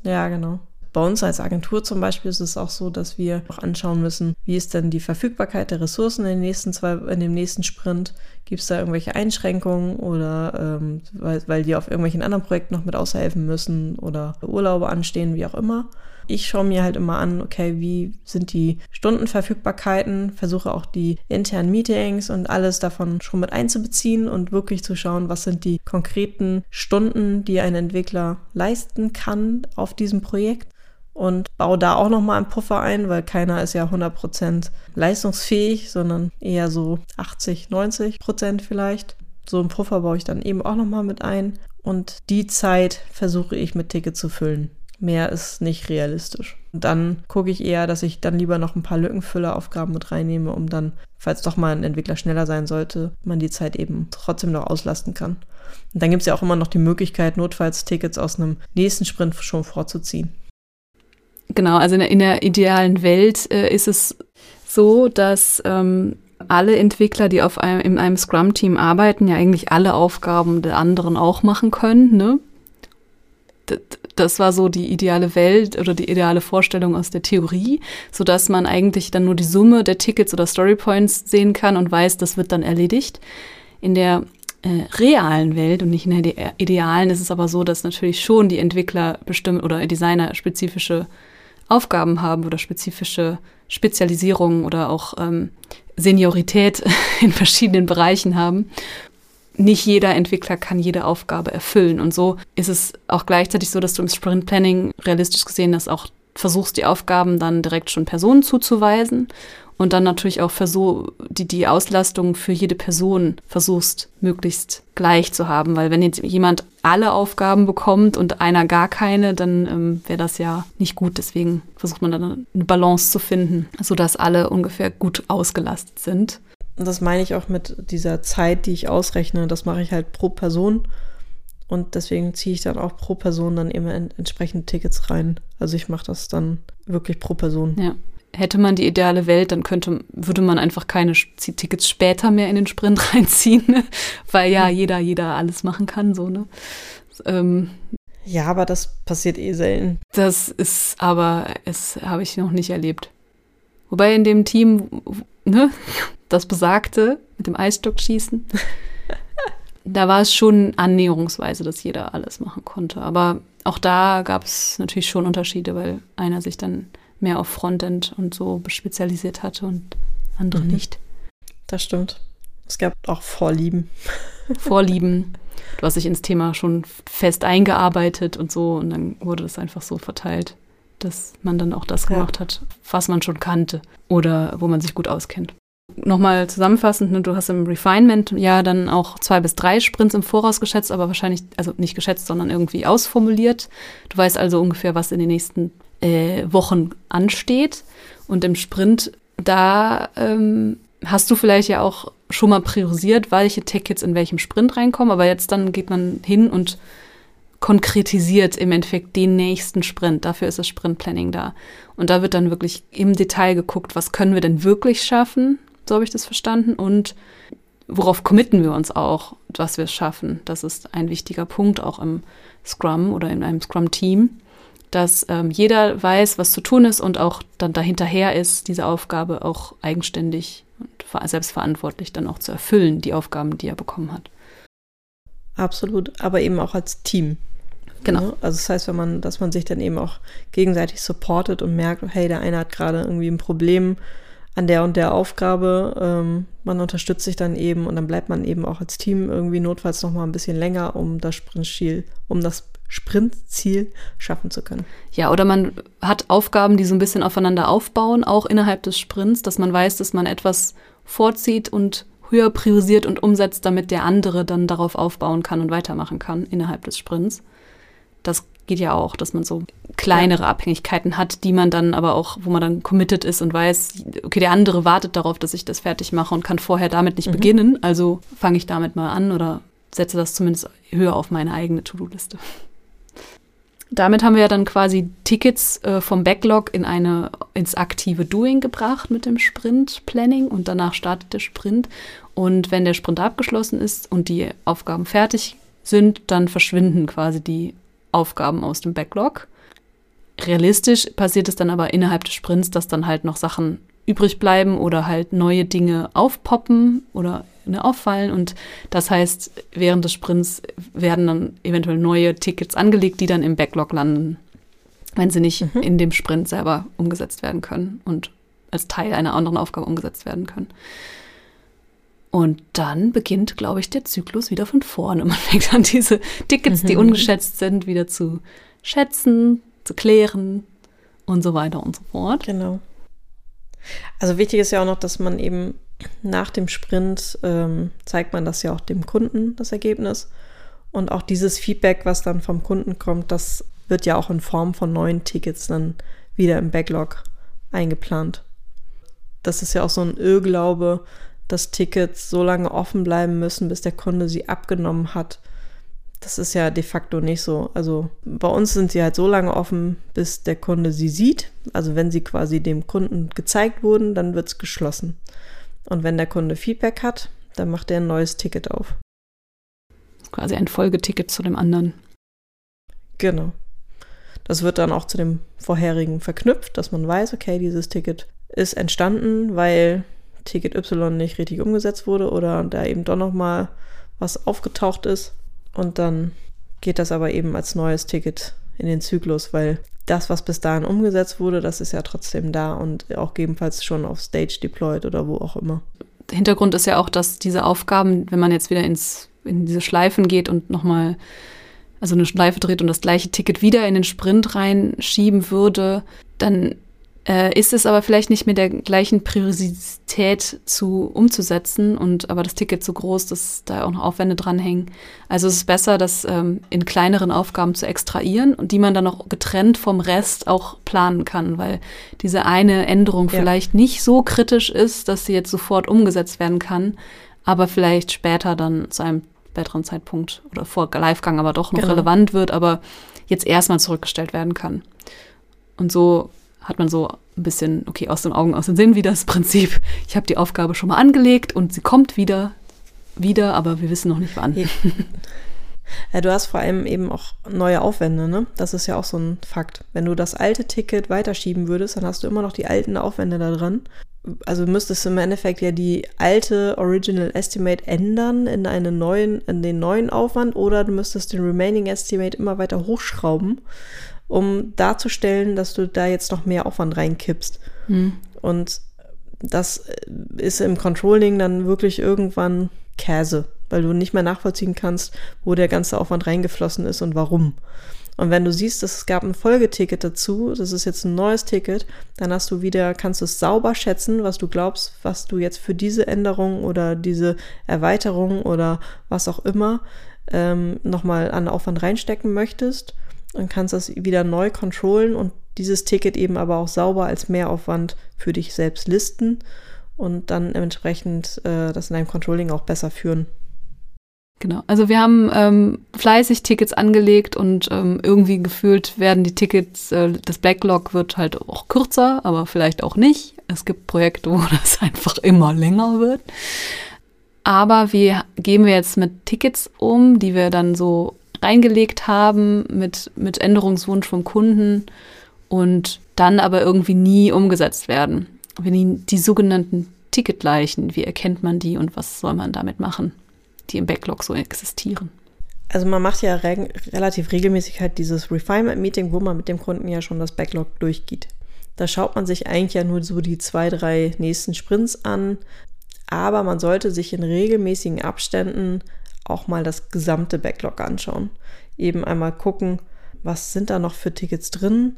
B: Ja, genau. Bei uns als Agentur zum Beispiel ist es auch so, dass wir auch anschauen müssen, wie ist denn die Verfügbarkeit der Ressourcen in, den nächsten zwei, in dem nächsten Sprint? Gibt es da irgendwelche Einschränkungen oder ähm, weil, weil die auf irgendwelchen anderen Projekten noch mit aushelfen müssen oder Urlaube anstehen, wie auch immer? Ich schaue mir halt immer an, okay, wie sind die Stundenverfügbarkeiten, versuche auch die internen Meetings und alles davon schon mit einzubeziehen und wirklich zu schauen, was sind die konkreten Stunden, die ein Entwickler leisten kann auf diesem Projekt und baue da auch nochmal einen Puffer ein, weil keiner ist ja 100% leistungsfähig, sondern eher so 80, 90% vielleicht. So einen Puffer baue ich dann eben auch nochmal mit ein und die Zeit versuche ich mit Ticket zu füllen. Mehr ist nicht realistisch. Dann gucke ich eher, dass ich dann lieber noch ein paar Lückenfülleraufgaben mit reinnehme, um dann, falls doch mal ein Entwickler schneller sein sollte, man die Zeit eben trotzdem noch auslasten kann. Und dann gibt es ja auch immer noch die Möglichkeit, notfalls Tickets aus einem nächsten Sprint schon vorzuziehen.
A: Genau, also in der, in der idealen Welt äh, ist es so, dass ähm, alle Entwickler, die auf einem, in einem Scrum-Team arbeiten, ja eigentlich alle Aufgaben der anderen auch machen können. Ne? Das war so die ideale Welt oder die ideale Vorstellung aus der Theorie, so dass man eigentlich dann nur die Summe der Tickets oder Storypoints sehen kann und weiß, das wird dann erledigt. In der äh, realen Welt und nicht in der idealen ist es aber so, dass natürlich schon die Entwickler bestimmt oder Designer spezifische Aufgaben haben oder spezifische Spezialisierungen oder auch ähm, Seniorität *laughs* in verschiedenen Bereichen haben. Nicht jeder Entwickler kann jede Aufgabe erfüllen. Und so ist es auch gleichzeitig so, dass du im Sprint Planning realistisch gesehen das auch versuchst, die Aufgaben dann direkt schon Personen zuzuweisen und dann natürlich auch versuch, die, die Auslastung für jede Person versuchst, möglichst gleich zu haben. Weil wenn jetzt jemand alle Aufgaben bekommt und einer gar keine, dann ähm, wäre das ja nicht gut. Deswegen versucht man dann eine Balance zu finden, sodass alle ungefähr gut ausgelastet sind.
B: Und das meine ich auch mit dieser Zeit, die ich ausrechne. Das mache ich halt pro Person. Und deswegen ziehe ich dann auch pro Person dann immer entsprechende Tickets rein. Also ich mache das dann wirklich pro Person.
A: Ja hätte man die ideale Welt, dann könnte, würde man einfach keine Tickets später mehr in den Sprint *laughs* reinziehen, ne? weil ja jeder, jeder alles machen kann, so, ne?
B: Ähm, ja, aber das passiert eh selten.
A: Das ist, aber es habe ich noch nicht erlebt. Wobei in dem Team, ne, *laughs* das besagte, mit dem Eisstockschießen, *laughs* da war es schon annäherungsweise, dass jeder alles machen konnte. Aber auch da gab es natürlich schon Unterschiede, weil einer sich dann mehr auf Frontend und so spezialisiert hatte und andere mhm. nicht.
B: Das stimmt. Es gab auch Vorlieben. *laughs*
A: Vorlieben. Du hast dich ins Thema schon fest eingearbeitet und so und dann wurde das einfach so verteilt, dass man dann auch das gemacht ja. hat, was man schon kannte oder wo man sich gut auskennt. Nochmal zusammenfassend, ne, du hast im Refinement ja dann auch zwei bis drei Sprints im Voraus geschätzt, aber wahrscheinlich, also nicht geschätzt, sondern irgendwie ausformuliert. Du weißt also ungefähr, was in den nächsten äh, Wochen ansteht. Und im Sprint, da ähm, hast du vielleicht ja auch schon mal priorisiert, welche Tickets in welchem Sprint reinkommen, aber jetzt dann geht man hin und konkretisiert im Endeffekt den nächsten Sprint. Dafür ist das Sprintplanning da. Und da wird dann wirklich im Detail geguckt, was können wir denn wirklich schaffen, so habe ich das verstanden, und worauf committen wir uns auch, dass wir schaffen. Das ist ein wichtiger Punkt auch im Scrum oder in einem Scrum-Team dass ähm, jeder weiß, was zu tun ist und auch dann dahinterher ist, diese Aufgabe auch eigenständig und selbstverantwortlich dann auch zu erfüllen, die Aufgaben, die er bekommen hat.
B: Absolut, aber eben auch als Team. Genau. Ne? Also das heißt, wenn man, dass man sich dann eben auch gegenseitig supportet und merkt, hey, der eine hat gerade irgendwie ein Problem an der und der Aufgabe, ähm, man unterstützt sich dann eben und dann bleibt man eben auch als Team irgendwie notfalls noch mal ein bisschen länger, um das Sprintziel, um das Sprintziel schaffen zu können.
A: Ja, oder man hat Aufgaben, die so ein bisschen aufeinander aufbauen, auch innerhalb des Sprints, dass man weiß, dass man etwas vorzieht und höher priorisiert und umsetzt, damit der andere dann darauf aufbauen kann und weitermachen kann innerhalb des Sprints. Das geht ja auch, dass man so kleinere Abhängigkeiten hat, die man dann aber auch, wo man dann committed ist und weiß, okay, der andere wartet darauf, dass ich das fertig mache und kann vorher damit nicht mhm. beginnen, also fange ich damit mal an oder setze das zumindest höher auf meine eigene To-Do-Liste. Damit haben wir ja dann quasi Tickets äh, vom Backlog in eine, ins aktive Doing gebracht mit dem Sprint-Planning und danach startet der Sprint. Und wenn der Sprint abgeschlossen ist und die Aufgaben fertig sind, dann verschwinden quasi die Aufgaben aus dem Backlog. Realistisch passiert es dann aber innerhalb des Sprints, dass dann halt noch Sachen übrig bleiben oder halt neue Dinge aufpoppen oder ne, auffallen. Und das heißt, während des Sprints werden dann eventuell neue Tickets angelegt, die dann im Backlog landen, wenn sie nicht mhm. in dem Sprint selber umgesetzt werden können und als Teil einer anderen Aufgabe umgesetzt werden können. Und dann beginnt, glaube ich, der Zyklus wieder von vorne. *laughs* Man fängt an, diese Tickets, mhm. die ungeschätzt sind, wieder zu schätzen, zu klären und so weiter und so fort.
B: Genau. Also wichtig ist ja auch noch, dass man eben nach dem Sprint ähm, zeigt man das ja auch dem Kunden, das Ergebnis. Und auch dieses Feedback, was dann vom Kunden kommt, das wird ja auch in Form von neuen Tickets dann wieder im Backlog eingeplant. Das ist ja auch so ein Irrglaube, dass Tickets so lange offen bleiben müssen, bis der Kunde sie abgenommen hat. Das ist ja de facto nicht so. Also bei uns sind sie halt so lange offen, bis der Kunde sie sieht. Also wenn sie quasi dem Kunden gezeigt wurden, dann wird es geschlossen. Und wenn der Kunde Feedback hat, dann macht er ein neues Ticket auf.
A: Quasi ein Folgeticket zu dem anderen.
B: Genau. Das wird dann auch zu dem vorherigen verknüpft, dass man weiß, okay, dieses Ticket ist entstanden, weil Ticket Y nicht richtig umgesetzt wurde oder da eben doch noch mal was aufgetaucht ist und dann geht das aber eben als neues Ticket in den Zyklus, weil das, was bis dahin umgesetzt wurde, das ist ja trotzdem da und auch gegebenenfalls schon auf Stage deployed oder wo auch immer.
A: Der Hintergrund ist ja auch, dass diese Aufgaben, wenn man jetzt wieder ins, in diese Schleifen geht und nochmal also eine Schleife dreht und das gleiche Ticket wieder in den Sprint reinschieben würde, dann äh, ist es aber vielleicht nicht mit der gleichen Priorität zu umzusetzen und aber das Ticket so groß, dass da auch noch Aufwände dranhängen. Also es ist besser, das ähm, in kleineren Aufgaben zu extrahieren und die man dann auch getrennt vom Rest auch planen kann, weil diese eine Änderung ja. vielleicht nicht so kritisch ist, dass sie jetzt sofort umgesetzt werden kann, aber vielleicht später dann zu einem späteren Zeitpunkt oder vor Livegang aber doch noch genau. relevant wird, aber jetzt erstmal zurückgestellt werden kann. Und so hat man so ein bisschen, okay, aus den Augen, aus dem Sinn, wie das Prinzip. Ich habe die Aufgabe schon mal angelegt und sie kommt wieder, wieder, aber wir wissen noch nicht wann.
B: Ja, du hast vor allem eben auch neue Aufwände, ne? Das ist ja auch so ein Fakt. Wenn du das alte Ticket weiterschieben würdest, dann hast du immer noch die alten Aufwände da dran also müsstest du im Endeffekt ja die alte Original Estimate ändern in einen neuen, in den neuen Aufwand oder du müsstest den Remaining Estimate immer weiter hochschrauben, um darzustellen, dass du da jetzt noch mehr Aufwand reinkippst. Hm. Und das ist im Controlling dann wirklich irgendwann Käse, weil du nicht mehr nachvollziehen kannst, wo der ganze Aufwand reingeflossen ist und warum. Und wenn du siehst, dass es gab ein Folgeticket dazu, das ist jetzt ein neues Ticket, dann hast du wieder, kannst du es sauber schätzen, was du glaubst, was du jetzt für diese Änderung oder diese Erweiterung oder was auch immer ähm, nochmal an Aufwand reinstecken möchtest und kannst das wieder neu kontrollen und dieses Ticket eben aber auch sauber als Mehraufwand für dich selbst listen und dann entsprechend äh, das in deinem Controlling auch besser führen.
A: Genau. Also wir haben ähm, fleißig Tickets angelegt und ähm, irgendwie gefühlt werden die Tickets, äh, das Backlog wird halt auch kürzer, aber vielleicht auch nicht. Es gibt Projekte, *laughs* wo das einfach immer länger wird. Aber wie gehen wir jetzt mit Tickets um, die wir dann so reingelegt haben mit, mit Änderungswunsch vom Kunden und dann aber irgendwie nie umgesetzt werden? Die, die sogenannten Ticketleichen, wie erkennt man die und was soll man damit machen? die im Backlog so existieren.
B: Also man macht ja re relativ regelmäßig halt dieses Refinement-Meeting, wo man mit dem Kunden ja schon das Backlog durchgeht. Da schaut man sich eigentlich ja nur so die zwei, drei nächsten Sprints an. Aber man sollte sich in regelmäßigen Abständen auch mal das gesamte Backlog anschauen. Eben einmal gucken, was sind da noch für Tickets drin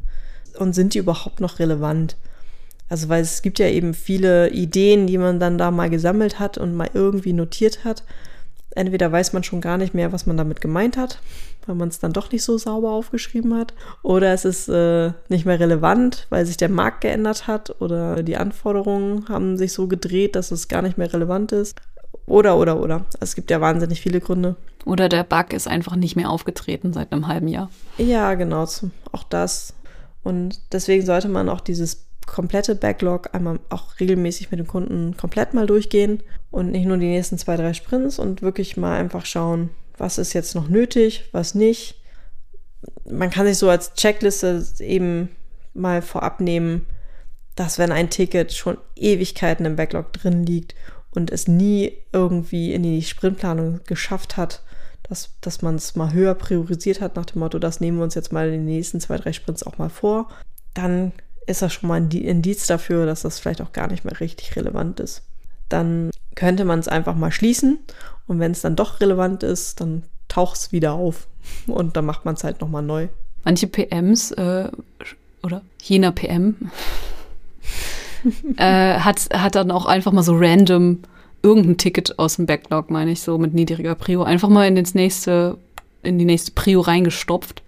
B: und sind die überhaupt noch relevant? Also weil es gibt ja eben viele Ideen, die man dann da mal gesammelt hat und mal irgendwie notiert hat entweder weiß man schon gar nicht mehr, was man damit gemeint hat, weil man es dann doch nicht so sauber aufgeschrieben hat, oder es ist äh, nicht mehr relevant, weil sich der Markt geändert hat oder die Anforderungen haben sich so gedreht, dass es gar nicht mehr relevant ist. Oder, oder, oder. Also es gibt ja wahnsinnig viele Gründe.
A: Oder der Bug ist einfach nicht mehr aufgetreten seit einem halben Jahr.
B: Ja, genau. Auch das. Und deswegen sollte man auch dieses komplette Backlog einmal auch regelmäßig mit dem Kunden komplett mal durchgehen und nicht nur die nächsten zwei, drei Sprints und wirklich mal einfach schauen, was ist jetzt noch nötig, was nicht. Man kann sich so als Checkliste eben mal vorab nehmen, dass wenn ein Ticket schon Ewigkeiten im Backlog drin liegt und es nie irgendwie in die Sprintplanung geschafft hat, dass, dass man es mal höher priorisiert hat nach dem Motto, das nehmen wir uns jetzt mal in den nächsten zwei, drei Sprints auch mal vor, dann ist das schon mal ein Indiz dafür, dass das vielleicht auch gar nicht mehr richtig relevant ist. Dann könnte man es einfach mal schließen und wenn es dann doch relevant ist, dann taucht es wieder auf *laughs* und dann macht man es halt nochmal neu.
A: Manche PMs äh, oder jener PM *laughs* äh, hat, hat dann auch einfach mal so random irgendein Ticket aus dem Backlog, meine ich, so mit niedriger Prio, einfach mal in, ins nächste, in die nächste Prio reingestopft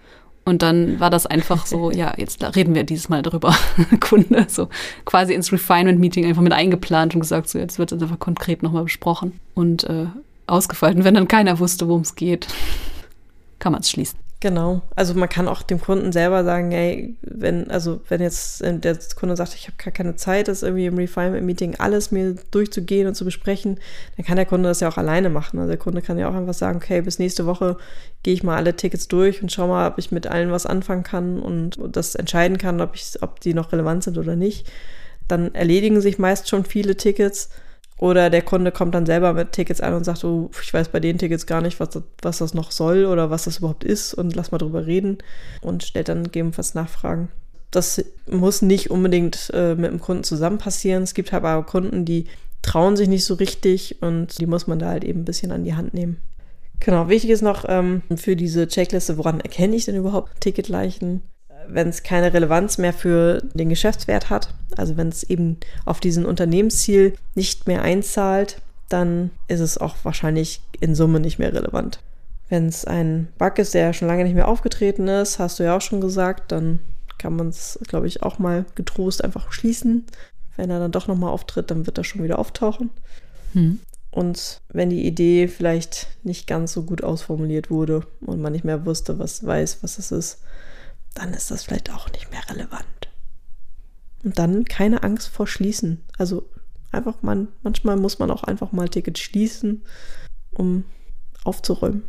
A: Und dann war das einfach so, *laughs* ja, jetzt reden wir dieses Mal drüber, *laughs* Kunde, so quasi ins Refinement-Meeting einfach mit eingeplant und gesagt, so jetzt wird es einfach konkret nochmal besprochen und äh, ausgefallen. Wenn dann keiner wusste, worum es geht, kann man es schließen.
B: Genau. Also man kann auch dem Kunden selber sagen, hey, wenn, also wenn jetzt äh, der Kunde sagt, ich habe gar keine Zeit, das irgendwie im Refinement-Meeting alles mir durchzugehen und zu besprechen, dann kann der Kunde das ja auch alleine machen. Also der Kunde kann ja auch einfach sagen, okay, bis nächste Woche gehe ich mal alle Tickets durch und schau mal, ob ich mit allen was anfangen kann und das entscheiden kann, ob ich, ob die noch relevant sind oder nicht. Dann erledigen sich meist schon viele Tickets oder der Kunde kommt dann selber mit Tickets an und sagt, oh, ich weiß bei den Tickets gar nicht, was das, was das noch soll oder was das überhaupt ist und lass mal drüber reden und stellt dann gegebenenfalls Nachfragen. Das muss nicht unbedingt äh, mit dem Kunden zusammen passieren. Es gibt halt aber Kunden, die trauen sich nicht so richtig und die muss man da halt eben ein bisschen an die Hand nehmen. Genau, wichtig ist noch ähm, für diese Checkliste, woran erkenne ich denn überhaupt Ticketleichen? Wenn es keine Relevanz mehr für den Geschäftswert hat, also wenn es eben auf diesen Unternehmensziel nicht mehr einzahlt, dann ist es auch wahrscheinlich in Summe nicht mehr relevant. Wenn es ein Bug ist, der schon lange nicht mehr aufgetreten ist, hast du ja auch schon gesagt, dann kann man es, glaube ich, auch mal getrost einfach schließen. Wenn er dann doch nochmal auftritt, dann wird er schon wieder auftauchen. Hm. Und wenn die Idee vielleicht nicht ganz so gut ausformuliert wurde und man nicht mehr wusste, was weiß, was es ist, dann ist das vielleicht auch nicht mehr relevant. Und dann keine Angst vor Schließen. Also einfach man, manchmal muss man auch einfach mal Tickets schließen, um aufzuräumen.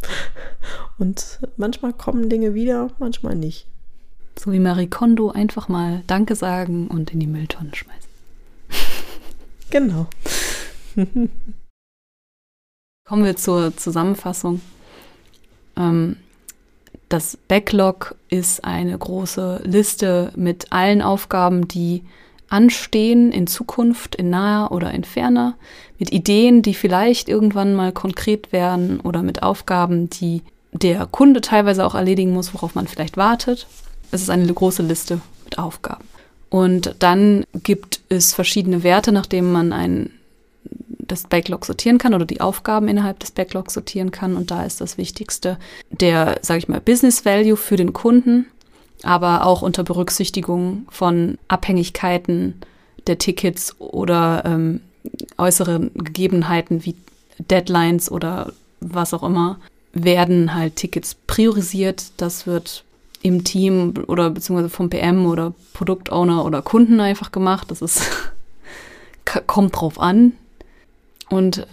B: *laughs* Und manchmal kommen Dinge wieder, manchmal nicht.
A: So wie Marie Kondo einfach mal Danke sagen und in die Mülltonne schmeißen. *laughs*
B: Genau. *laughs*
A: Kommen wir zur Zusammenfassung. Ähm, das Backlog ist eine große Liste mit allen Aufgaben, die anstehen in Zukunft, in naher oder in ferner, mit Ideen, die vielleicht irgendwann mal konkret werden oder mit Aufgaben, die der Kunde teilweise auch erledigen muss, worauf man vielleicht wartet. Es ist eine große Liste mit Aufgaben. Und dann gibt es verschiedene Werte, nachdem man ein das Backlog sortieren kann oder die Aufgaben innerhalb des Backlogs sortieren kann. Und da ist das Wichtigste der, sage ich mal, Business Value für den Kunden, aber auch unter Berücksichtigung von Abhängigkeiten der Tickets oder ähm, äußeren Gegebenheiten wie Deadlines oder was auch immer, werden halt Tickets priorisiert. Das wird im Team oder beziehungsweise vom PM oder Produktowner oder Kunden einfach gemacht. Das ist *laughs* kommt drauf an, und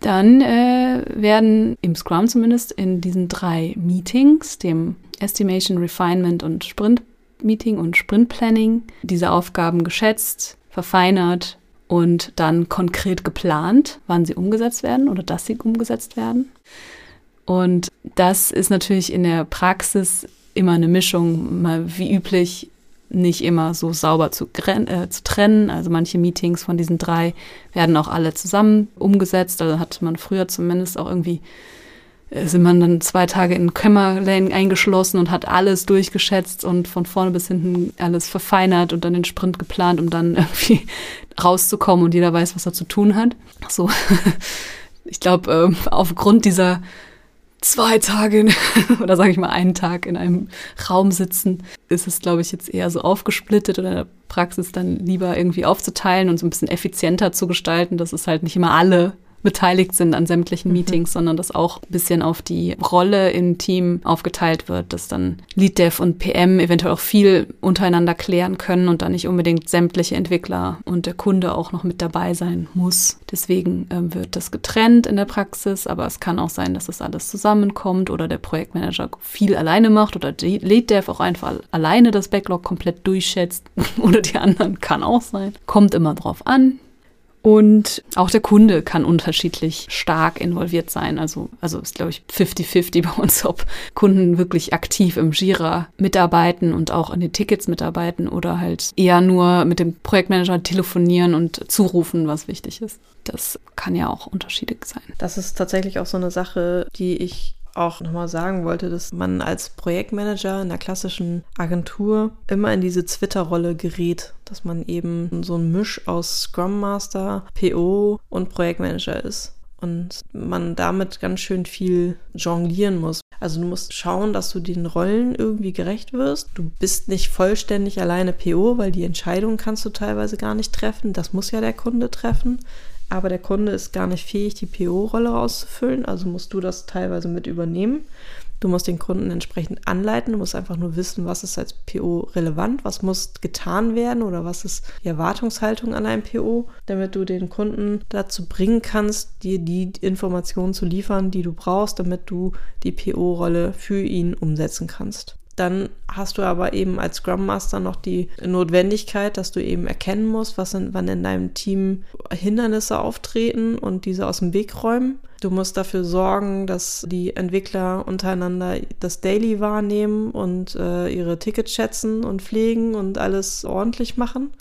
A: dann äh, werden im Scrum zumindest in diesen drei Meetings, dem Estimation, Refinement und Sprint Meeting und Sprint Planning, diese Aufgaben geschätzt, verfeinert und dann konkret geplant, wann sie umgesetzt werden oder dass sie umgesetzt werden. Und das ist natürlich in der Praxis immer eine Mischung, mal wie üblich nicht immer so sauber zu, äh, zu, trennen. Also manche Meetings von diesen drei werden auch alle zusammen umgesetzt. Also hat man früher zumindest auch irgendwie, äh, sind man dann zwei Tage in Kämmerlein eingeschlossen und hat alles durchgeschätzt und von vorne bis hinten alles verfeinert und dann den Sprint geplant, um dann *laughs* irgendwie rauszukommen und jeder weiß, was er zu tun hat. So, *laughs* ich glaube, äh, aufgrund dieser zwei Tage *laughs* oder sage ich mal einen Tag in einem Raum sitzen, ist es, glaube ich, jetzt eher so aufgesplittet oder in der Praxis dann lieber irgendwie aufzuteilen und so ein bisschen effizienter zu gestalten, dass es halt nicht immer alle beteiligt sind an sämtlichen mhm. Meetings, sondern dass auch ein bisschen auf die Rolle im Team aufgeteilt wird, dass dann Lead Dev und PM eventuell auch viel untereinander klären können und dann nicht unbedingt sämtliche Entwickler und der Kunde auch noch mit dabei sein muss. Deswegen ähm, wird das getrennt in der Praxis, aber es kann auch sein, dass das alles zusammenkommt oder der Projektmanager viel alleine macht oder die Lead Dev auch einfach alleine das Backlog komplett durchschätzt *laughs* oder die anderen kann auch sein. Kommt immer drauf an. Und auch der Kunde kann unterschiedlich stark involviert sein. Also, also ist, glaube ich, 50-50 bei uns, ob Kunden wirklich aktiv im Jira mitarbeiten und auch an den Tickets mitarbeiten oder halt eher nur mit dem Projektmanager telefonieren und zurufen, was wichtig ist. Das kann ja auch unterschiedlich sein.
B: Das ist tatsächlich auch so eine Sache, die ich auch nochmal sagen wollte, dass man als Projektmanager in der klassischen Agentur immer in diese Twitter-Rolle gerät, dass man eben so ein Misch aus Scrum Master, PO und Projektmanager ist. und man damit ganz schön viel jonglieren muss. Also du musst schauen, dass du den Rollen irgendwie gerecht wirst. Du bist nicht vollständig alleine PO, weil die Entscheidung kannst du teilweise gar nicht treffen. Das muss ja der Kunde treffen. Aber der Kunde ist gar nicht fähig, die PO-Rolle rauszufüllen, also musst du das teilweise mit übernehmen. Du musst den Kunden entsprechend anleiten. Du musst einfach nur wissen, was ist als PO relevant, was muss getan werden oder was ist die Erwartungshaltung an einem PO, damit du den Kunden dazu bringen kannst, dir die Informationen zu liefern, die du brauchst, damit du die PO-Rolle für ihn umsetzen kannst. Dann hast du aber eben als Scrum Master noch die Notwendigkeit, dass du eben erkennen musst, was in, wann in deinem Team Hindernisse auftreten und diese aus dem Weg räumen. Du musst dafür sorgen, dass die Entwickler untereinander das Daily wahrnehmen und äh, ihre Tickets schätzen und pflegen und alles ordentlich machen.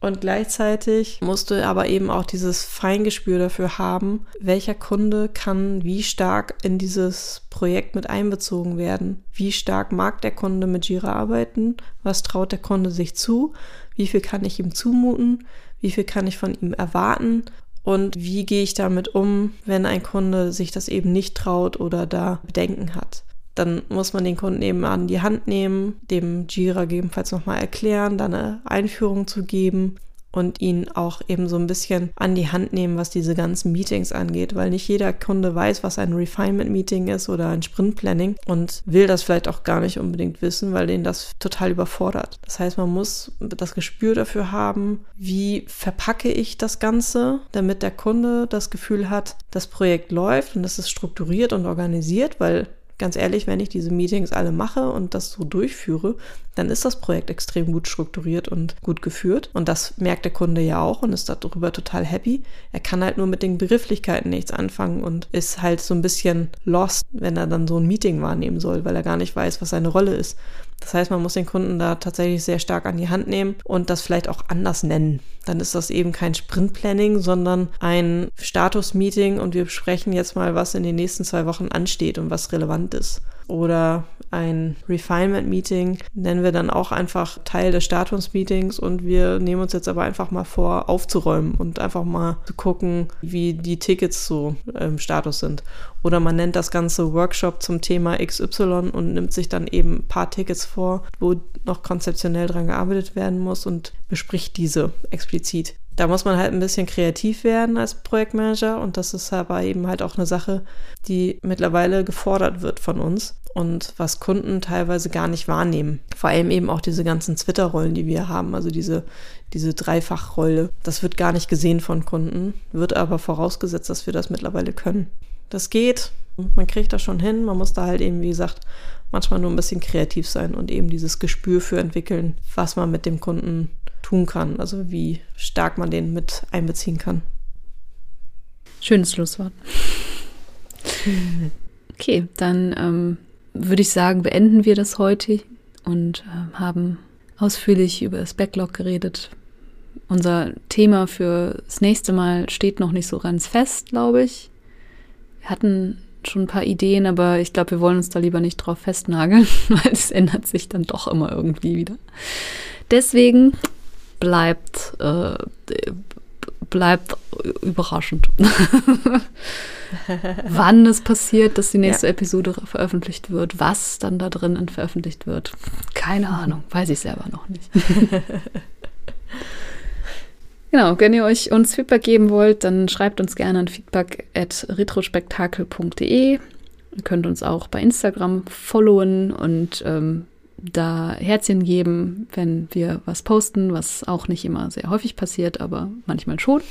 B: Und gleichzeitig musst du aber eben auch dieses Feingespür dafür haben, welcher Kunde kann wie stark in dieses Projekt mit einbezogen werden. Wie stark mag der Kunde mit Jira arbeiten? Was traut der Kunde sich zu? Wie viel kann ich ihm zumuten? Wie viel kann ich von ihm erwarten? Und wie gehe ich damit um, wenn ein Kunde sich das eben nicht traut oder da Bedenken hat? Dann muss man den Kunden eben an die Hand nehmen, dem Jira gegebenenfalls nochmal erklären, dann eine Einführung zu geben und ihn auch eben so ein bisschen an die Hand nehmen, was diese ganzen Meetings angeht, weil nicht jeder Kunde weiß, was ein Refinement-Meeting ist oder ein Sprint-Planning und will das vielleicht auch gar nicht unbedingt wissen, weil den das total überfordert. Das heißt, man muss das Gespür dafür haben, wie verpacke ich das Ganze, damit der Kunde das Gefühl hat, das Projekt läuft und es ist strukturiert und organisiert, weil ganz ehrlich, wenn ich diese Meetings alle mache und das so durchführe, dann ist das Projekt extrem gut strukturiert und gut geführt. Und das merkt der Kunde ja auch und ist darüber total happy. Er kann halt nur mit den Begrifflichkeiten nichts anfangen und ist halt so ein bisschen lost, wenn er dann so ein Meeting wahrnehmen soll, weil er gar nicht weiß, was seine Rolle ist. Das heißt, man muss den Kunden da tatsächlich sehr stark an die Hand nehmen und das vielleicht auch anders nennen. Dann ist das eben kein Sprint-Planning, sondern ein Status-Meeting und wir besprechen jetzt mal, was in den nächsten zwei Wochen ansteht und was relevant ist oder ein Refinement-Meeting nennen wir dann auch einfach Teil des Status-Meetings und wir nehmen uns jetzt aber einfach mal vor, aufzuräumen und einfach mal zu gucken, wie die Tickets so im Status sind. Oder man nennt das Ganze Workshop zum Thema XY und nimmt sich dann eben ein paar Tickets vor, wo noch konzeptionell dran gearbeitet werden muss und bespricht diese explizit. Da muss man halt ein bisschen kreativ werden als Projektmanager und das ist aber eben halt auch eine Sache, die mittlerweile gefordert wird von uns und was Kunden teilweise gar nicht wahrnehmen. Vor allem eben auch diese ganzen Twitter-Rollen, die wir haben, also diese, diese Dreifachrolle. Das wird gar nicht gesehen von Kunden, wird aber vorausgesetzt, dass wir das mittlerweile können. Das geht, man kriegt das schon hin, man muss da halt eben, wie gesagt, manchmal nur ein bisschen kreativ sein und eben dieses Gespür für entwickeln, was man mit dem Kunden tun kann, also wie stark man den mit einbeziehen kann.
A: Schönes Schlusswort. *laughs* Okay, dann ähm, würde ich sagen, beenden wir das heute und äh, haben ausführlich über das Backlog geredet. Unser Thema für das nächste Mal steht noch nicht so ganz fest, glaube ich. Wir hatten schon ein paar Ideen, aber ich glaube, wir wollen uns da lieber nicht drauf festnageln, *laughs* weil es ändert sich dann doch immer irgendwie wieder. Deswegen bleibt, äh, bleibt überraschend. *laughs* Wann es passiert, dass die nächste ja. Episode veröffentlicht wird, was dann da drin veröffentlicht wird. Keine Ahnung, weiß ich selber noch nicht. *laughs* genau, wenn ihr euch uns Feedback geben wollt, dann schreibt uns gerne an feedback at retrospektakel.de. Ihr könnt uns auch bei Instagram followen und ähm, da Herzchen geben, wenn wir was posten, was auch nicht immer sehr häufig passiert, aber manchmal schon. *laughs*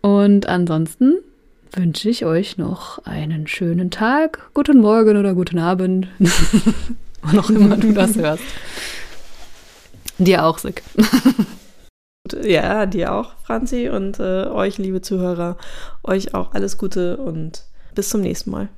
A: Und ansonsten wünsche ich euch noch einen schönen Tag, guten Morgen oder guten Abend, *laughs* wann auch immer du das hörst. Dir auch, Sick. *laughs*
B: Ja, dir auch, Franzi, und äh, euch, liebe Zuhörer, euch auch alles Gute und bis zum nächsten Mal.